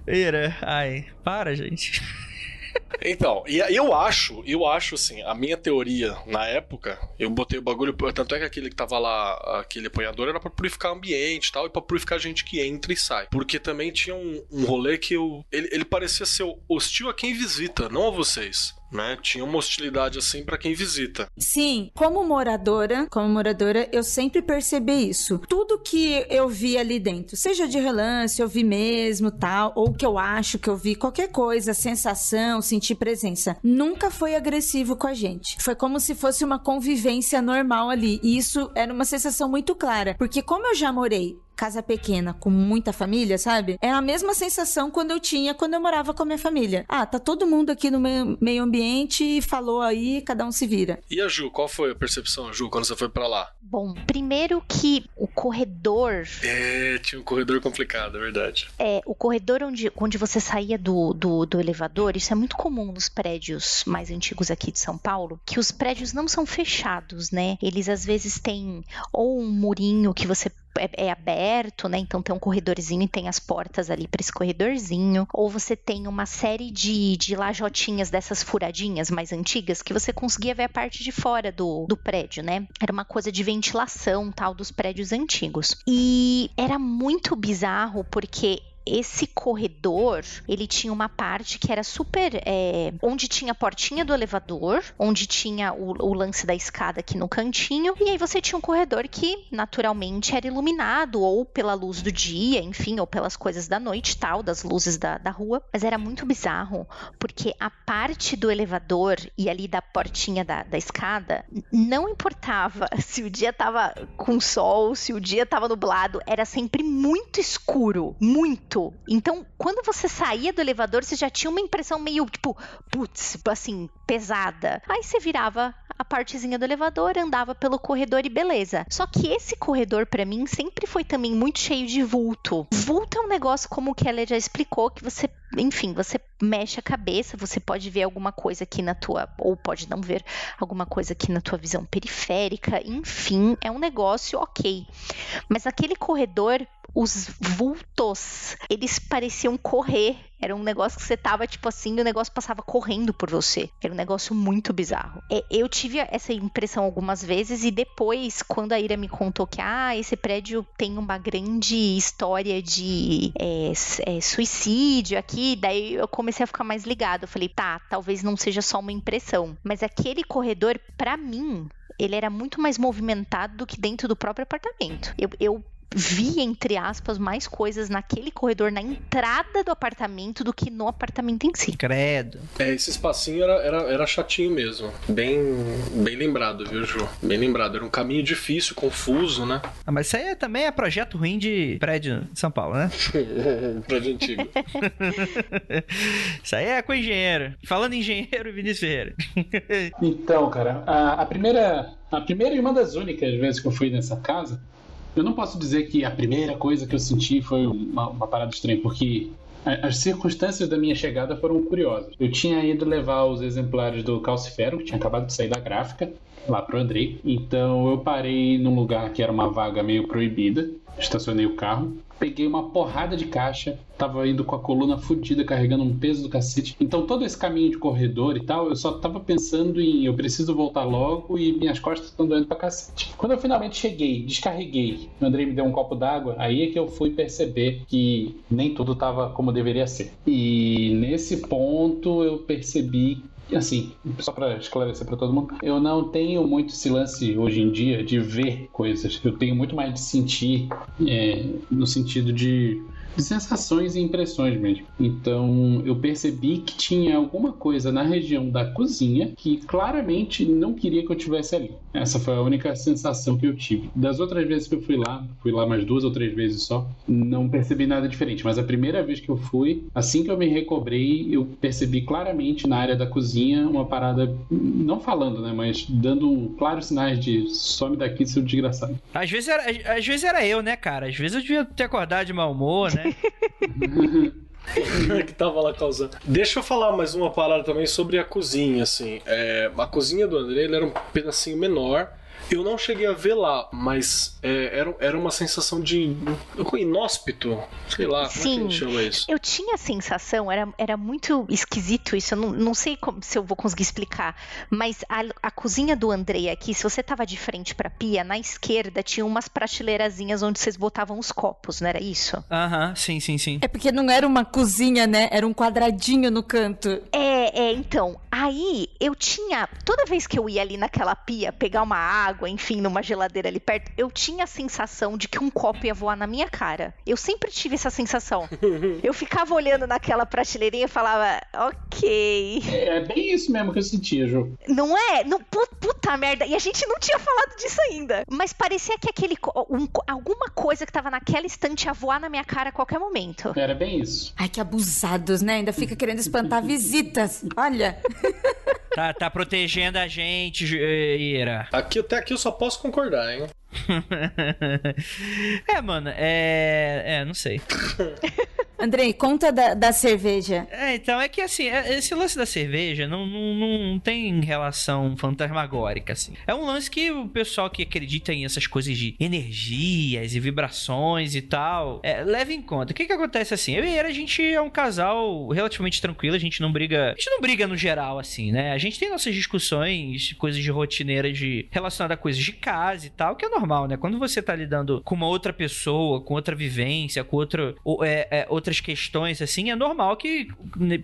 S1: Ira, ai, para, gente.
S3: Então, e eu acho, eu acho assim, a minha teoria na época, eu botei o bagulho, tanto é que aquele que tava lá, aquele apanhador era para purificar o ambiente e tal, e pra purificar a gente que entra e sai. Porque também tinha um, um rolê que eu, ele, ele parecia ser hostil a quem visita, não a vocês. Né? Tinha uma hostilidade assim para quem visita.
S2: Sim, como moradora, como moradora, eu sempre percebi isso. Tudo que eu vi ali dentro, seja de relance, eu vi mesmo, tal, ou que eu acho que eu vi, qualquer coisa, sensação, sentir presença, nunca foi agressivo com a gente. Foi como se fosse uma convivência normal ali. E isso era uma sensação muito clara, porque como eu já morei casa pequena com muita família, sabe? É a mesma sensação quando eu tinha quando eu morava com a minha família. Ah, tá todo mundo aqui no meio ambiente falou aí, cada um se vira.
S3: E a Ju, qual foi a percepção, Ju, quando você foi para lá?
S4: Bom, primeiro que o corredor.
S3: É, tinha um corredor complicado, é verdade.
S4: É, o corredor onde, onde você saía do, do, do elevador, isso é muito comum nos prédios mais antigos aqui de São Paulo, que os prédios não são fechados, né? Eles às vezes têm ou um murinho que você é, é, aberto, né? Então tem um corredorzinho e tem as portas ali para esse corredorzinho. Ou você tem uma série de, de lajotinhas dessas furadinhas mais antigas que você conseguia ver a parte de fora do, do prédio, né? Era uma coisa de ventilação tal dos prédios antigos. E era muito bizarro porque esse corredor, ele tinha uma parte que era super. É, onde tinha a portinha do elevador, onde tinha o, o, lance da escada aqui no cantinho, e aí você tinha um corredor que naturalmente era iluminado, ou pela luz do dia, enfim, ou pelas coisas da noite tal, das luzes da, da rua. Mas era muito bizarro, porque a parte do elevador e ali da portinha da, da escada, não importava se o dia tava com sol, se o dia tava nublado, era sempre muito escuro. Muito muito. Então, quando você saía do elevador, você já tinha uma impressão meio, tipo, putz, assim, pesada. Aí você virava a partezinha do elevador, andava pelo corredor e beleza. Só que esse corredor, para mim, sempre foi também muito cheio de vulto. Vulto é um negócio, como o Keller já explicou, que você enfim, você mexe a cabeça, você pode ver alguma coisa aqui na tua, ou pode não ver alguma coisa aqui na tua visão periférica, enfim, é um negócio ok. Mas aquele corredor, os vultos, eles pareciam correr. Era um negócio que você tava, tipo assim, e o negócio passava correndo por você. Era um negócio muito bizarro. É, eu tive essa impressão algumas vezes, e depois, quando a Ira me contou que, ah, esse prédio tem uma grande história de é, é, suicídio aqui, daí eu comecei a ficar mais ligado. Eu falei, tá, talvez não seja só uma impressão. Mas aquele corredor, para mim, ele era muito mais movimentado do que dentro do próprio apartamento. Eu, eu vi, entre aspas, mais coisas naquele corredor, na entrada do apartamento, do que no apartamento em si.
S1: Credo.
S3: É, esse espacinho era, era, era chatinho mesmo. Bem, bem lembrado, viu, Ju? Bem lembrado. Era um caminho difícil, confuso, né?
S1: Ah, mas isso aí é, também é projeto ruim de prédio de São Paulo, né?
S3: prédio antigo.
S1: isso aí é com engenheiro. Falando em engenheiro, Vinícius Ferreira.
S5: então, cara, a, a primeira. A primeira e uma das únicas vezes que eu fui nessa casa eu não posso dizer que a primeira coisa que eu senti foi uma, uma parada estranha, porque as circunstâncias da minha chegada foram curiosas. Eu tinha ido levar os exemplares do Calcifero, que tinha acabado de sair da gráfica, lá pro Andrei. Então eu parei num lugar que era uma vaga meio proibida, estacionei o carro peguei uma porrada de caixa, tava indo com a coluna fodida, carregando um peso do cacete. Então todo esse caminho de corredor e tal, eu só tava pensando em eu preciso voltar logo e minhas costas estão doendo pra cacete. Quando eu finalmente cheguei, descarreguei, o Andrei me deu um copo d'água, aí é que eu fui perceber que nem tudo tava como deveria ser. E nesse ponto eu percebi assim, só para esclarecer para todo mundo, eu não tenho muito esse lance hoje em dia de ver coisas. Eu tenho muito mais de sentir, é, no sentido de de sensações e impressões mesmo. Então eu percebi que tinha alguma coisa na região da cozinha que claramente não queria que eu tivesse ali. Essa foi a única sensação que eu tive. Das outras vezes que eu fui lá, fui lá mais duas ou três vezes só, não percebi nada diferente. Mas a primeira vez que eu fui, assim que eu me recobrei, eu percebi claramente na área da cozinha uma parada, não falando, né, mas dando um claros sinais de some daqui, seu desgraçado.
S1: Às vezes era, às vezes era eu, né, cara? Às vezes eu devia ter acordado de mau humor, né?
S3: que tava lá causando. Deixa eu falar mais uma parada também sobre a cozinha, assim. É, a cozinha do André era um pedacinho menor Eu não cheguei a ver lá, mas é, era, era uma sensação de inóspito, sei lá, como é que a
S4: Sim.
S3: gente chama isso?
S4: Eu tinha a sensação, era, era muito esquisito isso, eu não, não sei como- se eu vou conseguir explicar, mas a, a cozinha do Andrei aqui, se você tava de frente pra pia, na esquerda tinha umas prateleirazinhas onde vocês botavam os copos, não era isso?
S1: Aham, sim, sim, sim.
S2: É porque não era uma cozinha, né? Era um quadradinho no canto.
S4: É, é, então, aí eu tinha, toda vez que eu ia ali naquela pia pegar uma água, enfim, numa geladeira ali perto, eu tinha a sensação de que um copo ia voar na minha cara. Eu sempre tive essa sensação. Eu ficava olhando naquela prateleirinha e falava, ok.
S5: É bem isso mesmo que eu sentia, Ju.
S4: Não é? Não, pu- puta merda. E a gente não tinha falado disso ainda. Mas parecia que aquele um alguma coisa que tava naquela estante ia voar na minha cara a qualquer momento.
S5: Era bem isso.
S2: Ai, que abusados, né? Ainda fica querendo espantar visitas. Olha.
S1: Tá, tá protegendo a gente, Ira.
S3: Aqui, até aqui eu só posso concordar, hein?
S1: é, mano, é. É, não sei.
S2: Andrei, conta da, da cerveja.
S1: É, então, é que assim, é- esse lance da cerveja não, não, não tem relação fantasmagórica, assim. É um lance que o pessoal que acredita em essas coisas de energias e vibrações e tal, é, leva em conta. O que que acontece assim? Eu e ele, a gente é um casal relativamente tranquilo, a gente não briga. A gente não briga no geral, assim, né? A gente tem nossas discussões, coisas de rotineiras de relacionadas a coisas de casa e tal, que é normal, né? Quando você tá lidando com uma outra pessoa, com outra vivência, com outro, ou, é, é, outras questões, assim, é normal que,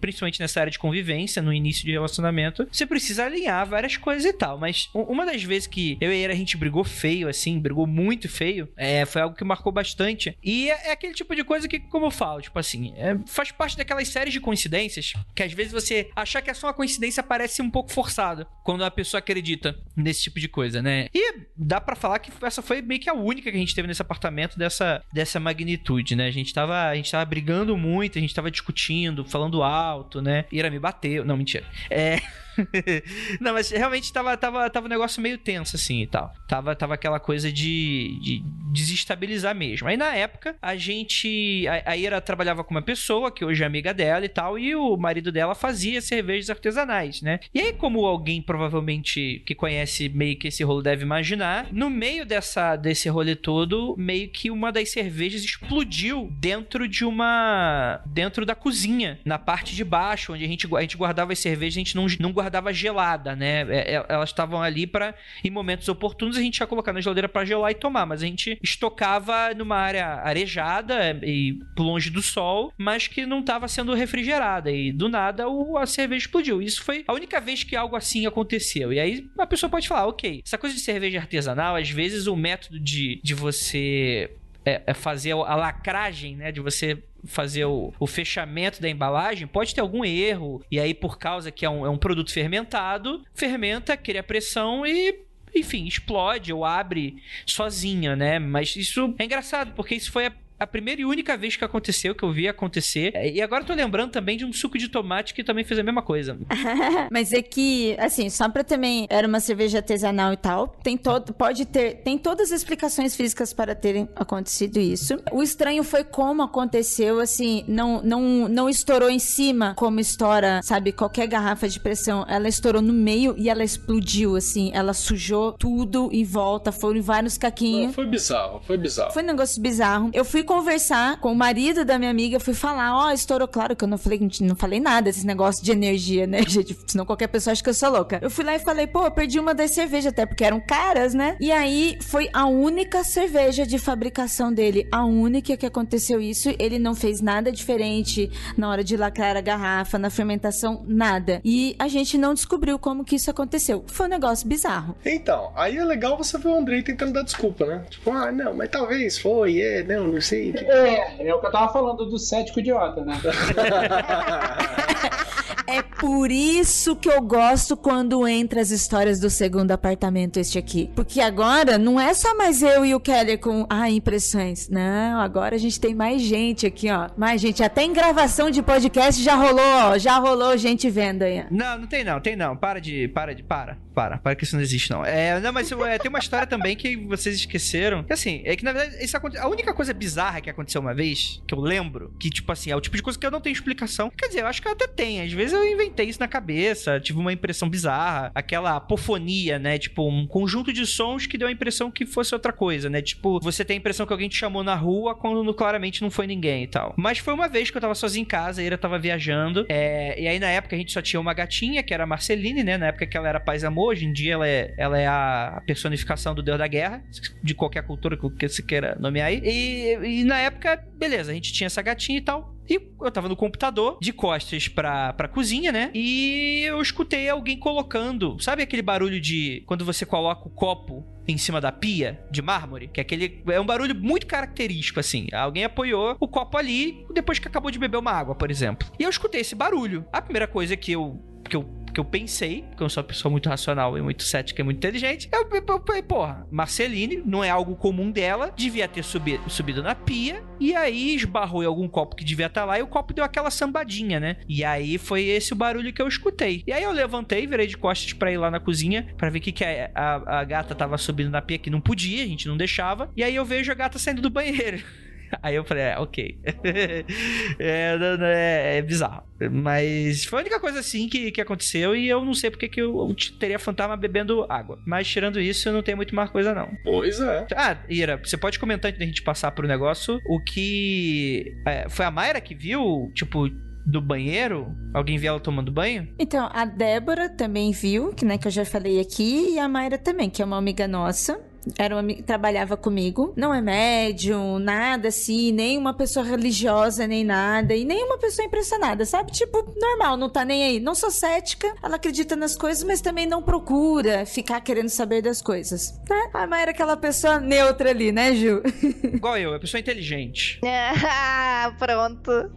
S1: principalmente nessa área de convivência, no início de relacionamento, você precisa alinhar várias coisas e tal. Mas uma das vezes que eu e ele a gente brigou feio, assim, brigou muito feio, é, foi algo que marcou bastante. E é, é aquele tipo de coisa que, como eu falo, tipo assim, é, faz parte daquelas séries de coincidências que às vezes você achar que é só uma coincidência parece um pouco forçado quando a pessoa acredita nesse tipo de coisa, né? E dá pra falar que essa foi meio que a única que a gente teve nesse apartamento dessa, dessa magnitude, né? A gente tava, a gente tava brigando muito, a gente tava discutindo, falando alto, né? Ira me bateu. Não, mentira. É. Não, mas realmente tava, tava, tava um negócio meio tenso, assim e tal. Tava, tava aquela coisa de, de desestabilizar mesmo. Aí na época, a gente. A, a Ira trabalhava com uma pessoa, que hoje é amiga dela e tal, e o marido dela fazia cervejas artesanais, né? E aí, como alguém provavelmente que conhece meio que esse rolo deve imaginar, no meio dessa, desse rolê todo, meio que uma das cervejas explodiu dentro de uma. dentro da cozinha, na parte de baixo, onde a gente, a gente guardava as cervejas, a gente não, não guardava gelada, né? É, é, Elas estavam ali para em momentos oportunos a gente ia colocar na geladeira para gelar e tomar, mas a gente estocava numa área arejada é, e longe do sol, mas que não estava sendo refrigerada e do nada o, a cerveja explodiu. Isso foi a única vez que algo assim aconteceu. E aí a pessoa pode falar, ok, essa coisa de cerveja artesanal, às vezes o método de, de você é, é fazer a lacragem, né? De você fazer o, o fechamento da embalagem, pode ter algum erro. E aí, por causa que é um, é um produto fermentado, fermenta, cria pressão e. Enfim, explode ou abre sozinha, né? Mas isso é engraçado, porque isso foi a, a primeira e única vez que aconteceu, que eu vi acontecer. É, E agora eu tô lembrando também de um suco de tomate que também fez a mesma coisa.
S2: Mas é que, assim, só pra também. Era uma cerveja artesanal e tal. Tem todo. Pode ter. Tem todas as explicações físicas para terem acontecido isso. O estranho foi como aconteceu, assim. Não, não, não estourou em cima, como estoura, sabe, qualquer garrafa de pressão. Ela estourou no meio e ela explodiu, assim. Ela sujou tudo em volta. Foram vários caquinhos.
S3: Foi bizarro, foi bizarro.
S2: Foi um negócio bizarro. Eu fui conversar com o marido da minha amiga, fui falar, ó, estourou, claro que eu não falei, não falei nada desse negócio de energia, né, gente? Senão qualquer pessoa acha que eu sou louca. Eu fui lá e falei, pô, eu perdi uma das cervejas, até porque eram caras, né? E aí foi a única cerveja de fabricação dele, a única que aconteceu isso. Ele não fez nada diferente na hora de lacrar a garrafa, na fermentação, nada. E a gente não descobriu como que isso aconteceu. Foi um negócio bizarro.
S3: Então, aí é legal você ver o Andrei tentando dar desculpa, né? Tipo, ah, não, mas talvez foi, é, não, não sei.
S5: É, é o que eu tava falando do cético idiota, né?
S2: É por isso que eu gosto quando entra as histórias do segundo apartamento, este aqui. Porque agora não é só mais eu e o Keller com ah, impressões. Não, agora a gente tem mais gente aqui, ó. Mais gente. Até em gravação de podcast já rolou, ó. Já rolou gente vendo aí.
S1: Não, não tem não, tem não. Para de. Para de. Para. Para. Para que isso não existe, não. É, não, mas é, tem uma história também que vocês esqueceram. Que assim, é que na verdade, isso aconte... a única coisa bizarra que aconteceu uma vez, que eu lembro, que, tipo assim, é o tipo de coisa que eu não tenho explicação. Quer dizer, eu acho que eu até tem. Às vezes eu inventei isso na cabeça, tive uma impressão bizarra, aquela apofonia, né? Tipo, um conjunto de sons que deu a impressão que fosse outra coisa, né? Tipo, você tem a impressão que alguém te chamou na rua quando claramente não foi ninguém e tal. Mas foi uma vez que eu tava sozinho em casa, a Ira tava viajando, é, e aí na época a gente só tinha uma gatinha, que era a Marceline, né? Na época que ela era paz e amor, hoje em dia ela é, ela é a personificação do deus da guerra, de qualquer cultura que você queira nomear aí. E, e na época, beleza, a gente tinha essa gatinha e tal. E eu tava no computador, de costas pra, pra cozinha, né? E eu escutei alguém colocando. Sabe aquele barulho de quando você coloca o copo em cima da pia de mármore? Que é aquele. É um barulho muito característico, assim. Alguém apoiou o copo ali depois que acabou de beber uma água, por exemplo. E eu escutei esse barulho. A primeira coisa que eu. Que eu que eu pensei, porque eu sou uma pessoa muito racional e muito cética e muito inteligente, eu, falei, porra, Marceline, não é algo comum dela, devia ter subi, subido na pia, e aí esbarrou em algum copo que devia estar lá, e o copo deu aquela sambadinha, né? E aí foi esse o barulho que eu escutei. E aí eu levantei, virei de costas pra ir lá na cozinha, para ver o que, que a, a, a gata tava subindo na pia, que não podia, a gente não deixava, e aí eu vejo a gata saindo do banheiro. Aí eu falei, é, ok. é, é, é, bizarro. Mas foi a única coisa assim que, que aconteceu e eu não sei porque que eu, eu teria fantasma bebendo água. Mas tirando isso, eu não tenho muito mais coisa, não.
S3: Pois é.
S1: Ah, Ira, você pode comentar antes da gente passar pro negócio o que. É, foi a Mayra que viu, tipo, do banheiro? Alguém viu ela tomando banho?
S2: Então, a Débora também viu, que, né, que eu já falei aqui, e a Mayra também, que é uma amiga nossa era uma, trabalhava comigo. Não é médium, nada assim, nem uma pessoa religiosa, nem nada. E nem uma pessoa impressionada, sabe? Tipo, normal, não tá nem aí. Não sou cética, ela acredita nas coisas, mas também não procura ficar querendo saber das coisas. Né? A Mayra é aquela pessoa neutra ali, né, Ju?
S1: Igual eu, é pessoa inteligente.
S4: Ah, pronto.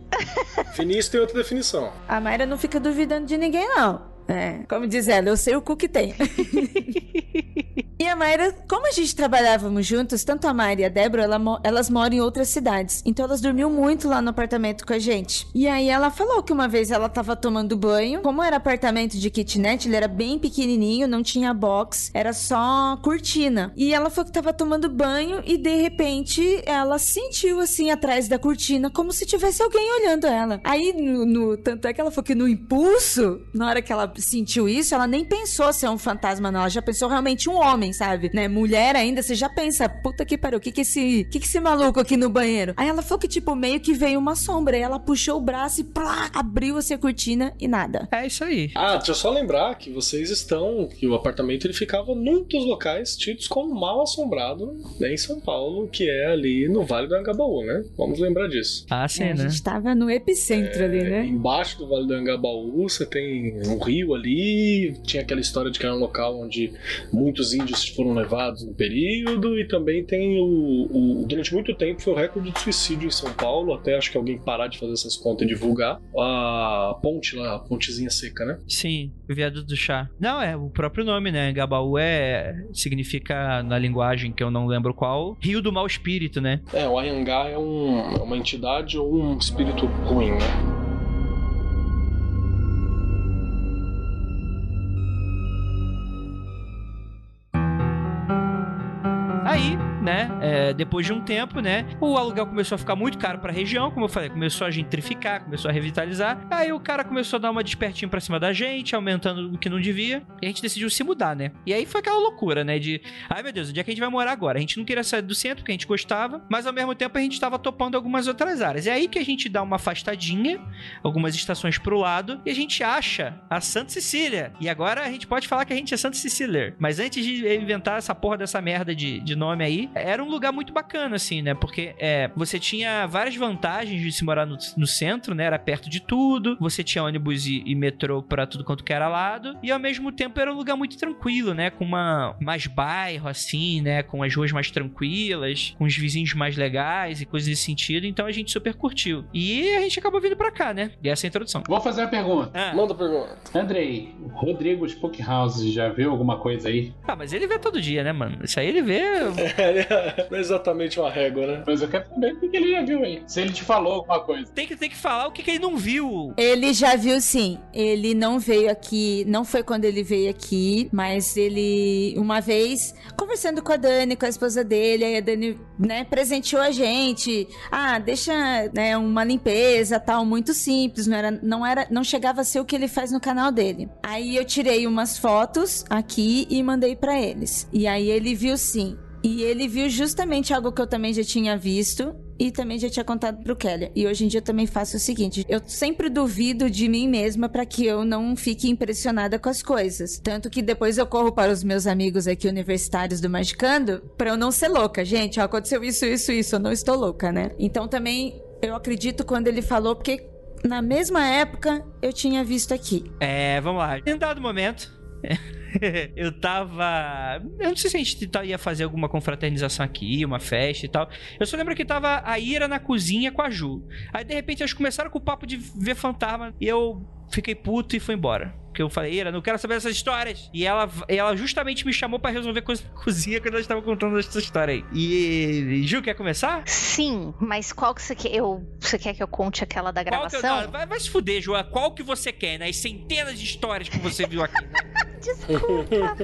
S3: Vinícius tem outra definição.
S2: A Mayra não fica duvidando de ninguém, não. É, como diz ela, eu sei o cu que tem. e a Mayra, como a gente trabalhávamos juntos, tanto a Mayra e a Débora, ela, elas moram em outras cidades. Então elas dormiam muito lá no apartamento com a gente. E aí ela falou que uma vez ela tava tomando banho. Como era apartamento de kitnet, ele era bem pequenininho, não tinha box, era só cortina. E ela falou que tava tomando banho e de repente ela sentiu assim atrás da cortina como se tivesse alguém olhando ela. Aí no, no tanto é que ela falou que no impulso, na hora que ela sentiu isso, ela nem pensou ser um fantasma, não. Ela já pensou realmente um homem, sabe? Né? Mulher ainda, você já pensa, puta que pariu, o que que esse, que que esse maluco aqui no banheiro? Aí ela falou que, tipo, meio que veio uma sombra. Aí ela puxou o braço e plá, abriu assim a cortina e nada.
S1: É isso aí.
S3: Ah, deixa eu só lembrar que vocês estão, que o apartamento ele ficava num dos locais tidos como mal assombrado né, em São Paulo, que é ali no Vale do Angabaú, né? Vamos lembrar disso.
S1: Ah, sim,
S2: é,
S1: né?
S2: A gente tava no epicentro é, ali, né?
S3: Embaixo do Vale do Angabaú você tem um rio ali. Tinha aquela história de que era um local onde muitos índios foram levados no período. E também tem o, o Durante muito tempo foi o recorde de suicídio em São Paulo. Até acho que alguém parar de fazer essas contas e divulgar. A ponte lá, a pontezinha seca, né?
S1: Sim, o viaduto do chá. Não, é o próprio nome, né? Gabaú é. significa na linguagem que eu não lembro qual. Rio do mau espírito, né?
S3: É, o Ayangá é, um, é uma entidade ou um espírito ruim, né?
S1: Né, é, depois de um tempo, né, o aluguel começou a ficar muito caro para a região, como eu falei, começou a gentrificar, começou a revitalizar. Aí o cara começou a dar uma despertinha para cima da gente, aumentando o que não devia, e a gente decidiu se mudar, né? E aí foi aquela loucura, né, de, ai meu Deus, onde é que a gente vai morar agora? A gente não queria sair do centro, porque a gente gostava, mas ao mesmo tempo a gente estava topando algumas outras áreas. É aí que a gente dá uma afastadinha, algumas estações pro lado, e a gente acha a Santa Cecília. E agora a gente pode falar que a gente é Santa Cecília. Mas antes de inventar essa porra dessa merda de, de nome aí, era um lugar muito bacana, assim, né? Porque é, você tinha várias vantagens de se morar no, no centro, né? Era perto de tudo, você tinha ônibus e, e, metrô pra tudo quanto que era lado, e ao mesmo tempo era um lugar muito tranquilo, né? Com uma mais bairro, assim, né? Com as ruas mais tranquilas, com os vizinhos mais legais e coisas nesse sentido, então a gente super curtiu. E a gente acabou vindo pra cá, né? E essa é a introdução.
S5: Vou fazer uma pergunta.
S1: Ah.
S3: Manda pergunta.
S5: Andrei, Rodrigo Spookhouse já viu alguma coisa aí?
S1: Ah, mas ele vê todo dia, né, mano? Isso aí ele vê.
S3: é, não é exatamente uma régua, né?
S5: Mas eu quero saber o que ele já viu aí. Se ele te falou alguma coisa.
S1: Tem que, tem que falar o que, que ele não viu.
S2: Ele já viu sim. Ele não veio aqui, não foi quando ele veio aqui, mas ele, uma vez, conversando com a Dani, com a esposa dele, aí a Dani, né, presenteou a gente. Ah, deixa, né, uma limpeza, tal, muito simples, não era, não era, não chegava a ser o que ele faz no canal dele. Aí eu tirei umas fotos aqui e mandei pra eles. E aí ele viu sim. E ele viu justamente algo que eu também já tinha visto e também já tinha contado pro Kelly. E hoje em dia eu também faço o seguinte: eu sempre duvido de mim mesma para que eu não fique impressionada com as coisas. Tanto que depois eu corro para os meus amigos aqui universitários do Magicando para eu não ser louca. Gente, ó, aconteceu isso, isso, isso, eu não estou louca, né? Então também eu acredito quando ele falou, porque na mesma época eu tinha visto aqui.
S1: É, vamos lá. Em dado momento. eu tava. Eu não sei se a gente ia fazer alguma confraternização aqui, uma festa e tal. Eu só lembro que tava a Ira na cozinha com a Ju. Aí de repente eles começaram com o papo de ver fantasma e eu fiquei puto e fui embora. Porque eu falei, Ira, não quero saber dessas histórias. E ela, ela justamente me chamou para resolver coisa na cozinha quando ela estava contando essa história aí. E. Ju, quer começar?
S4: Sim, mas qual que você quer? Eu, você quer que eu conte aquela da gravação?
S1: Eu, vai, vai se fuder, Ju. Qual que você quer, né? As centenas de histórias que você viu aqui, né?
S4: Desculpa.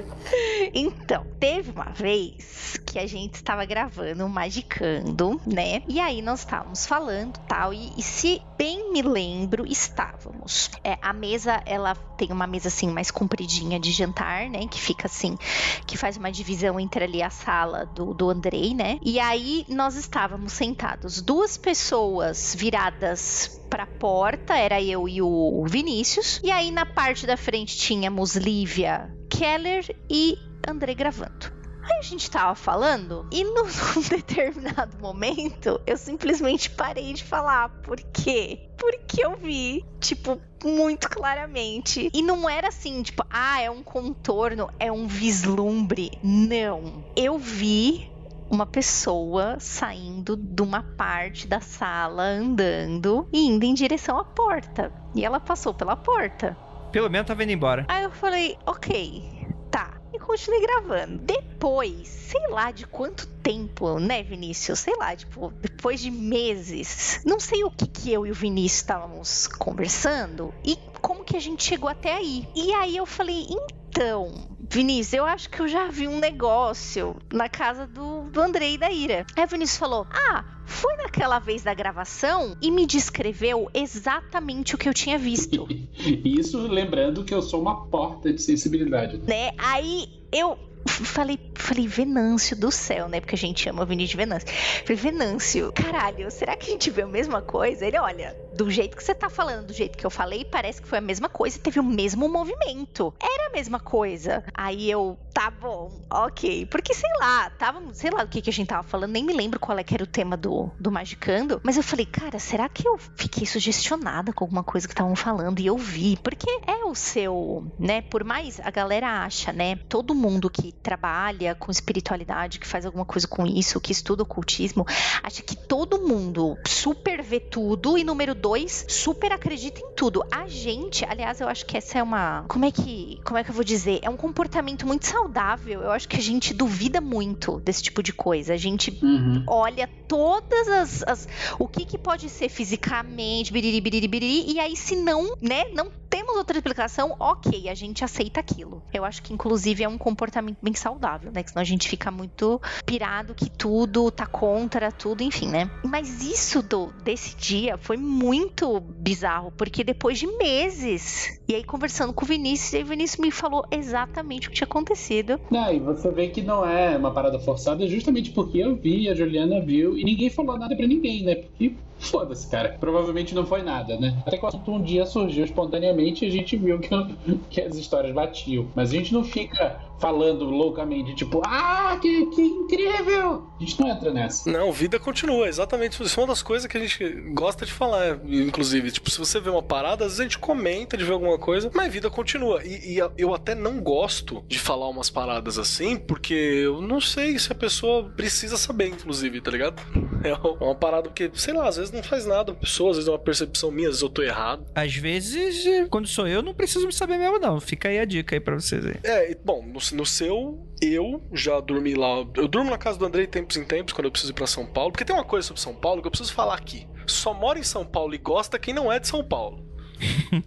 S4: então, teve uma vez que a gente estava gravando, magicando, né? E aí nós estávamos falando tal. E, e se bem me lembro, estávamos. É, a mesa, ela tem uma mesa assim mais compridinha de jantar, né? Que fica assim, que faz uma divisão entre ali a sala do, do Andrei, né? E aí nós estávamos sentados, duas pessoas viradas para a porta, era eu e o Vinícius. E aí na parte da frente tínhamos Lívia Keller e André gravando. Aí a gente tava falando e num determinado momento eu simplesmente parei de falar. Por quê? Porque eu vi, tipo, muito claramente. E não era assim, tipo, ah, é um contorno, é um vislumbre. Não. Eu vi uma pessoa saindo de uma parte da sala, andando e indo em direção à porta. E ela passou pela porta.
S1: Pelo menos tava indo embora.
S4: Aí eu falei, ok, tá. E continuei gravando. Depois, sei lá de quanto tempo, né, Vinícius? Sei lá, tipo, depois de meses. Não sei o que, que eu e o Vinícius estávamos conversando e como que a gente chegou até aí. E aí eu falei, então, Vinícius, eu acho que eu já vi um negócio na casa do, do Andrei e da Ira. Aí o Vinícius falou: Ah, foi naquela vez da gravação e me descreveu exatamente o que eu tinha visto.
S5: Isso lembrando que eu sou uma porta de sensibilidade.
S4: Né? Aí eu falei, falei, Venâncio do céu, né? Porque a gente chama o Vinícius de Venâncio. Falei, Venâncio, caralho, será que a gente vê a mesma coisa? Ele, olha, do jeito que você tá falando, do jeito que eu falei, parece que foi a mesma coisa, teve o mesmo movimento. Era a mesma coisa. Aí eu, tá bom, ok. Porque, sei lá, tava, sei lá do que, que a gente tava falando, nem me lembro qual é que era o tema do, do Magicando, mas eu falei, cara, será que eu fiquei sugestionada com alguma coisa que estavam falando e eu vi? Porque é o seu, né, por mais a galera acha, né, todo mundo que trabalha com espiritualidade, que faz alguma coisa com isso, que estuda ocultismo, acha que todo mundo super vê tudo e número dois, super acredita em tudo. A gente, aliás, eu acho que essa é uma, como é que, como é que eu vou dizer? É um comportamento muito saudável. Eu acho que a gente duvida muito desse tipo de coisa. A gente uhum. olha todas as, as, o que que pode ser fisicamente, biriri, biriri, biriri, e aí se não, né, não temos outra explicação, ok, a gente aceita aquilo. Eu acho que inclusive é um comportamento bem saudável, né? Que senão a gente fica muito pirado que tudo tá contra tudo, enfim, né? Mas isso do desse dia foi muito bizarro, porque depois de meses, e aí conversando com o Vinícius, e o Vinícius me falou exatamente o que tinha acontecido.
S5: Não, e você vê que não é uma parada forçada, justamente porque eu vi, a Juliana viu, e ninguém falou nada para ninguém, né? Porque Foda-se, cara. Provavelmente não foi nada, né? Até que o assunto um dia surgiu espontaneamente e a gente viu que, que as histórias batiam. Mas a gente não fica falando loucamente, tipo, ah, que, que incrível! A gente não entra nessa.
S3: Não, vida continua, exatamente. Isso é uma das coisas que a gente gosta de falar, inclusive. Tipo, se você vê uma parada, às vezes a gente comenta de ver alguma coisa, mas vida continua. E, e eu até não gosto de falar umas paradas assim, porque eu não sei se a pessoa precisa saber, inclusive, tá ligado? É uma parada que, sei lá, às vezes não faz nada a pessoa, às vezes é uma percepção minha, às vezes eu tô errado.
S1: Às vezes, quando sou eu, não preciso saber mesmo, não. Fica aí a dica aí pra vocês aí.
S3: É, bom, não no seu, eu já dormi lá. Eu durmo na casa do Andrei tempos em tempos quando eu preciso ir pra São Paulo. Porque tem uma coisa sobre São Paulo que eu preciso falar aqui. Só mora em São Paulo e gosta quem não é de São Paulo.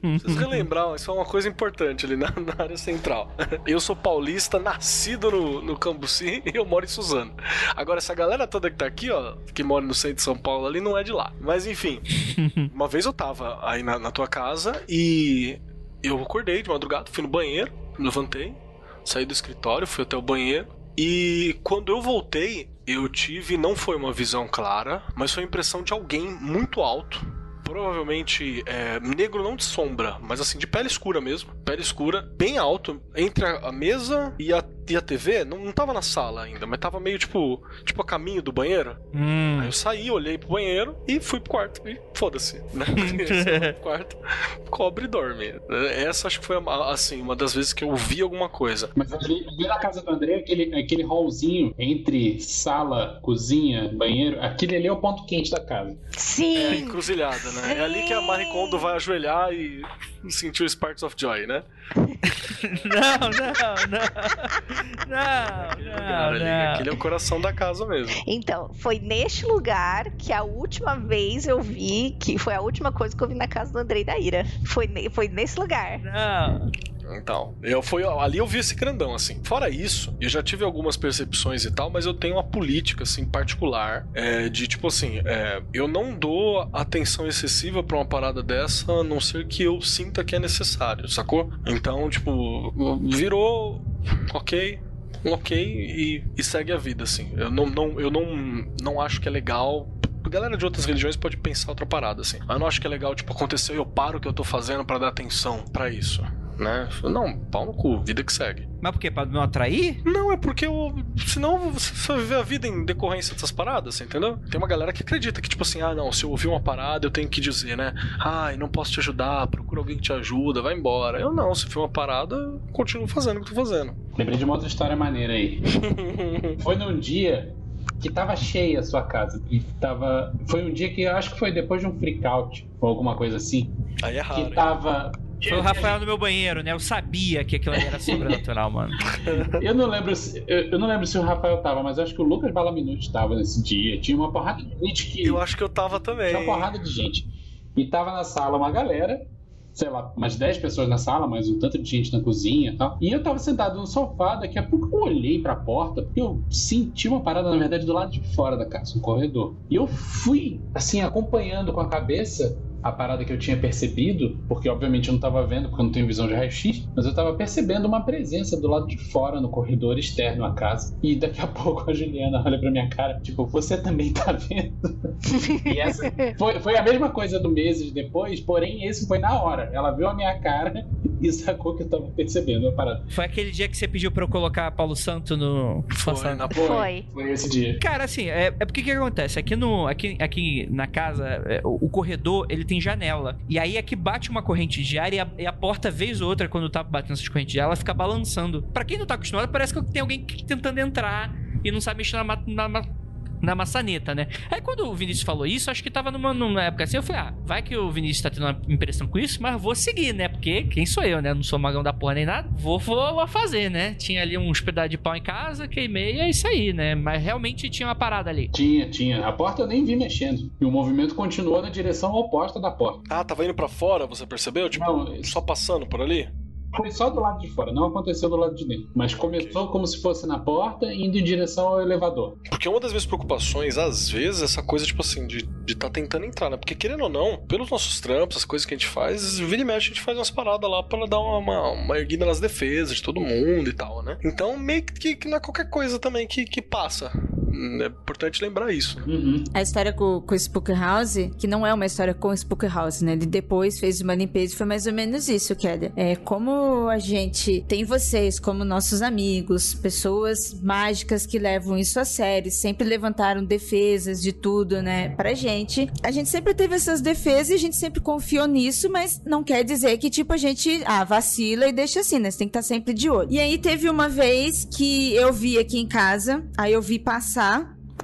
S3: Vocês relembrar, isso é uma coisa importante ali na, na, área central. Eu sou paulista, nascido no, no Cambuci e eu moro em Suzano. Agora, essa galera toda que tá aqui, ó, que mora no centro de São Paulo ali, não é de lá. Mas enfim, uma vez eu tava aí na, na tua casa e eu acordei de madrugada, fui no banheiro, levantei, saí do escritório, fui até o banheiro. E quando eu voltei, eu tive, não foi uma visão clara, mas foi a impressão de alguém muito alto provavelmente é, negro não de sombra, mas assim, de pele escura mesmo. Pele escura, bem alto, entre a, mesa e a, e a TV. Não, não tava na sala ainda, mas tava meio tipo, tipo a caminho do banheiro. Hum. Aí eu saí, olhei pro banheiro e fui pro quarto. E foda-se, né? quarto, cobre e dorme. Essa acho que foi, assim, uma das vezes que eu vi alguma coisa.
S5: Mas ali, ali na casa do André, aquele, aquele hallzinho entre sala, cozinha, banheiro, aquele ali é o ponto quente da casa.
S4: Sim.
S3: É encruzilhada, né? né? É ali que a Marie Kondo vai ajoelhar e sentir o Sparks of Joy, né?
S1: Não, não, não. Não,
S3: aquele não, ali, não. Aquele é o coração da casa mesmo.
S4: Então, foi neste lugar que a última vez eu vi, que foi a última coisa que eu vi na casa do Andrei da Ira. Foi, foi nesse lugar.
S1: Não.
S3: Então, eu fui ali eu vi esse grandão assim. Fora isso, eu já tive algumas percepções e tal, mas eu tenho uma política assim particular é, de tipo assim, é, eu não dou atenção excessiva para uma parada dessa, a não ser que eu sinta que é necessário, sacou? Então, tipo, virou ok, ok e, e segue a vida assim. Eu não, não eu não, não acho que é legal a galera de outras religiões pode pensar outra parada, assim. Eu não acho que é legal, tipo, aconteceu e eu paro o que eu tô fazendo para dar atenção para isso né? Não, pau no cu, vida que segue.
S1: Mas por quê? Pra não atrair?
S3: Não, é porque eu, senão você vai viver a vida em decorrência dessas paradas, entendeu? Tem uma galera que acredita que, tipo assim, ah, não, se eu ouvir uma parada, eu tenho que dizer, né? Ai, não posso te ajudar, procura alguém que te ajuda, vai embora. Eu não, se for uma parada, continuo fazendo o que tô fazendo.
S5: Lembrei de uma outra história maneira aí. Foi num dia que tava cheia a sua casa. E tava. Foi um dia que eu acho que foi depois de um freak out, ou alguma coisa assim.
S3: Aí é raro.
S5: Que tava.
S1: Foi o Rafael no meu banheiro, né? Eu sabia que aquilo ali era sobrenatural, mano.
S5: eu não lembro se, eu, não lembro se o Rafael tava, mas acho que o Lucas Balaminuti tava nesse dia. Tinha uma porrada de gente que.
S3: Eu acho que eu tava também.
S5: Tinha uma porrada de gente. E tava na sala uma galera, sei lá, umas 10 pessoas na sala, mais um tanto de gente na cozinha e tal. E eu tava sentado no sofá, daqui a pouco eu olhei pra porta, porque eu senti uma parada, na verdade, do lado de fora da casa, um corredor. E eu fui, assim, acompanhando com a cabeça a parada que eu tinha percebido, porque obviamente eu não estava vendo, porque eu não tenho visão de raio-x, mas eu estava percebendo uma presença do lado de fora, no corredor externo à casa. E daqui a pouco a Juliana olha pra minha cara, tipo, você também tá vendo? e essa foi, foi a mesma coisa do meses depois, porém esse foi na hora. Ela viu a minha cara e sacou que eu tava percebendo a parada.
S1: Foi aquele dia que você pediu pra eu colocar Paulo Santo no.
S3: Foi, na...
S4: foi.
S5: Foi esse dia.
S1: Cara, assim, é, é porque que acontece? Aqui, no, aqui, aqui na casa, é, o, o corredor, ele tem janela. E aí aqui bate uma corrente de ar e a, e a porta, vez ou outra, quando tá batendo essas correntes de ar, ela fica balançando. Para quem não tá acostumado, parece que tem alguém tentando entrar e não sabe mexer na, na, na na maçaneta, né? Aí quando o Vinícius falou isso, acho que tava numa, numa época assim, eu falei, ah, vai que o Vinícius tá tendo uma impressão com isso, mas vou seguir, né? Porque quem sou eu, né? Não sou magão da porra nem nada. Vou, vou fazer, né? Tinha ali uns pedaços de pau em casa, queimei, e é isso aí, né? Mas realmente tinha uma parada ali.
S5: Tinha, tinha. A porta eu nem vi mexendo. E o movimento continuou na direção oposta da porta.
S3: Ah, tava indo para fora, você percebeu? Tipo, Não, só passando por ali?
S5: Foi só do lado de fora, não aconteceu do lado de dentro. Mas começou okay. como se fosse na porta, indo em direção ao elevador.
S3: Porque uma das minhas preocupações, às vezes, é essa coisa, tipo assim, de estar tá tentando entrar, né? Porque querendo ou não, pelos nossos trampos, as coisas que a gente faz, vira e mexe, a gente faz umas paradas lá pra dar uma, uma, uma erguida nas defesas de todo mundo e tal, né? Então, meio que, que não é qualquer coisa também que, que passa. É importante lembrar isso.
S2: Uhum. A história com, com o Spook House, que não é uma história com o Spook House, né? Ele depois fez uma limpeza e foi mais ou menos isso, Kelly. É como a gente tem vocês como nossos amigos, pessoas mágicas que levam isso a sério, sempre levantaram defesas de tudo, né? Pra gente. A gente sempre teve essas defesas e a gente sempre confiou nisso, mas não quer dizer que, tipo, a gente, ah, vacila e deixa assim, né? Você tem que estar tá sempre de olho. E aí teve uma vez que eu vi aqui em casa, aí eu vi passar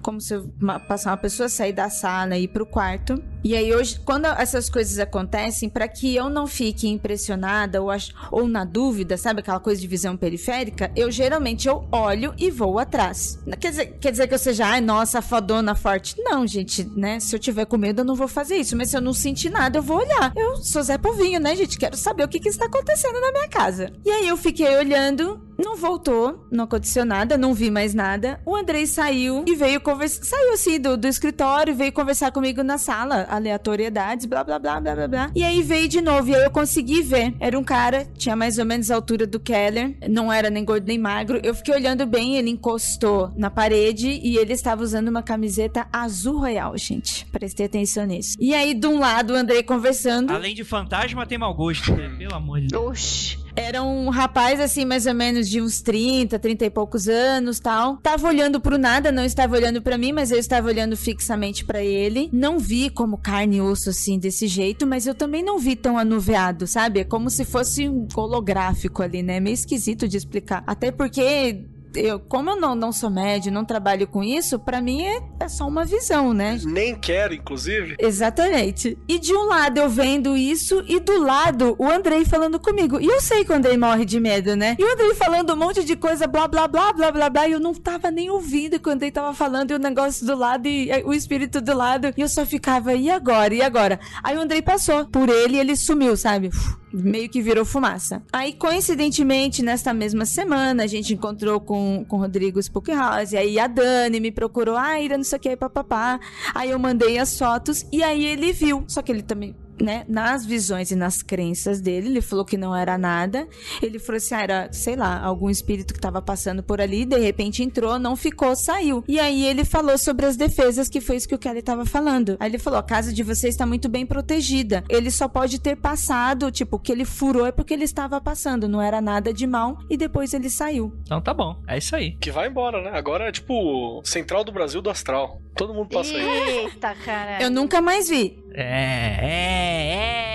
S2: como se eu, uma, passar uma pessoa sair da sala e ir pro quarto. E aí hoje, quando essas coisas acontecem, para que eu não fique impressionada ou, ach- ou na dúvida, sabe aquela coisa de visão periférica, eu geralmente eu olho e vou atrás. Quer dizer, quer dizer que eu seja, ai, nossa, fodona forte. Não, gente, né? Se eu tiver com medo, eu não vou fazer isso. Mas se eu não sentir nada, eu vou olhar. Eu sou Zé Povinho, né, gente? Quero saber o que, que está acontecendo na minha casa. E aí eu fiquei olhando, não voltou, não aconteceu nada, não vi mais nada. O Andrei saiu e veio conversar. Saiu assim do, do escritório, veio conversar comigo na sala. Aleatoriedades, blá blá blá blá blá blá. E aí veio de novo. E aí eu consegui ver. Era um cara, tinha mais ou menos a altura do Keller. Não era nem gordo nem magro. Eu fiquei olhando bem, ele encostou na parede e ele estava usando uma camiseta azul royal, gente. Prestei atenção nisso. E aí, de um lado, o Andrei conversando.
S1: Além de fantasma, tem mau gosto. né? Pelo amor de Deus.
S4: Oxi.
S2: Era um rapaz, assim, mais ou menos de uns 30, 30 e poucos anos tal. Tava olhando pro nada, não estava olhando pra mim, mas eu estava olhando fixamente pra ele. Não vi como carne e osso, assim, desse jeito, mas eu também não vi tão anuviado, sabe? É como se fosse um holográfico ali, né? Meio esquisito de explicar. Até porque. Eu, como eu não, não sou médio, não trabalho com isso, pra mim é, é só uma visão, né?
S3: Nem quero, inclusive.
S2: Exatamente. E de um lado eu vendo isso, e do lado o Andrei falando comigo. E eu sei que o Andrei morre de medo, né? E o Andrei falando um monte de coisa, blá, blá, blá, blá, blá, blá. E eu não tava nem ouvindo quando ele tava falando, e o negócio do lado, e eh, o espírito do lado. E eu só ficava, e agora? E agora? Aí o Andrei passou por ele e ele sumiu, sabe? Meio que virou fumaça. Aí, coincidentemente, nesta mesma semana, a gente encontrou com, com o Rodrigo Spookhouse. Aí a Dani me procurou, ah, Ira, não sei o que, papapá. Aí eu mandei as fotos e aí ele viu. Só que ele também, né, nas visões e nas crenças dele, ele falou que não era nada. Ele falou assim, ah, era, sei lá, algum espírito que tava passando por ali, de repente entrou, não ficou, saiu. E aí ele falou sobre as defesas, que foi isso que o Kelly tava falando. Aí ele falou, a casa de vocês está muito bem protegida. Ele só pode ter passado, tipo, o que ele furou é porque ele estava passando, não era nada de mal, e depois ele saiu.
S1: Então tá bom. É isso aí.
S3: Que vai embora, né? Agora é tipo Central do Brasil do Astral. Todo mundo passa aí.
S4: Eita, cara.
S2: Eu nunca mais vi.
S1: É, é, é.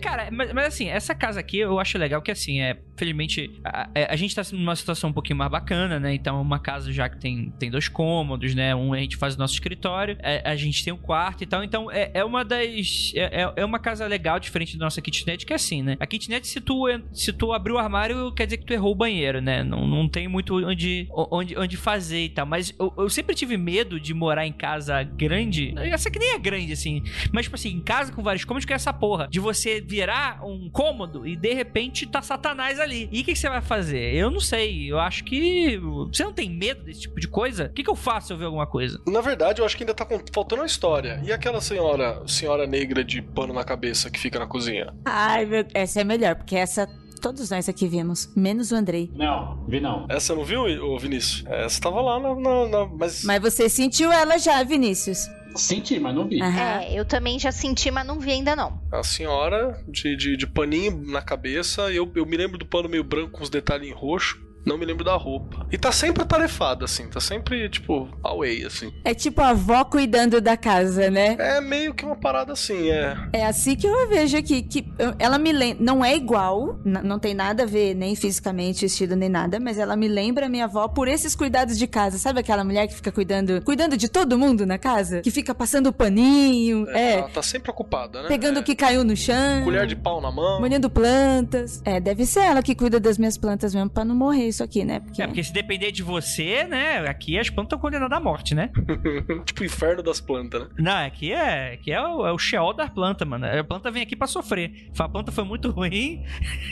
S1: Cara, mas, mas assim, essa casa aqui eu acho legal que assim, é, felizmente, a, é, a gente tá numa situação um pouquinho mais bacana, né? Então, uma casa já que tem, tem dois cômodos, né? Um a gente faz o nosso escritório, é, a gente tem um quarto e tal. Então, é, é uma das. É, é- é uma casa legal, diferente da nossa kitnet, que é assim, né? A kitnet, se tu, se tu abrir o armário, quer dizer que tu errou o banheiro, né? Não, não tem muito onde, onde, onde fazer e tal. Mas eu, eu sempre tive medo de morar em casa grande. Essa que nem é grande, assim. Mas, tipo assim, em casa com vários cômodos, que é essa porra. De você virar um cômodo e de repente tá Satanás ali. E o que, que você vai fazer? Eu não sei. Eu acho que. Você não tem medo desse tipo de coisa? O que, que eu faço se eu ver alguma coisa?
S3: Na verdade, eu acho que ainda tá faltando uma história. E aquela senhora, senhora negra de pano na cabeça que fica na cozinha?
S2: Ai, meu... essa é melhor, porque essa todos nós aqui vimos, menos o Andrei.
S5: Não, vi não.
S3: Essa você não viu, Vinícius? Essa tava lá na. na- na- mas.
S2: Mas você sentiu ela já, Vinícius?
S5: Senti, mas não vi.
S2: Aham.
S4: É, eu também já senti, mas não vi ainda não.
S3: A senhora de, de, de paninho na cabeça. Eu, eu me lembro do pano meio branco com os detalhes em roxo. Não me lembro da roupa. E tá sempre atarefada, assim. Tá sempre, tipo, away, assim.
S2: É tipo a avó cuidando da casa, né?
S3: É meio que uma parada assim, é.
S2: É assim que eu vejo aqui, que ela me lembra, não é igual, não tem nada a ver nem fisicamente, estilo nem nada, mas ela me lembra a minha avó por esses cuidados de casa. Sabe aquela mulher que fica cuidando, cuidando de todo mundo na casa? Que fica passando o paninho, é,
S3: Ela tá sempre ocupada, né?
S2: pegando
S3: É.
S2: o que caiu no chão.
S3: Colher de pau na mão.
S2: Molhando plantas. É, deve ser ela que cuida das minhas plantas mesmo, pra não morrer isso aqui, né? Porque...
S1: É, porque se depender de você, né? Aqui as plantas estão condenadas à morte, né?
S3: tipo o inferno das plantas, né?
S1: Não, aqui é, aqui é, o, é o Sheol das plantas, mano. A planta vem aqui pra sofrer. Se a planta foi muito ruim,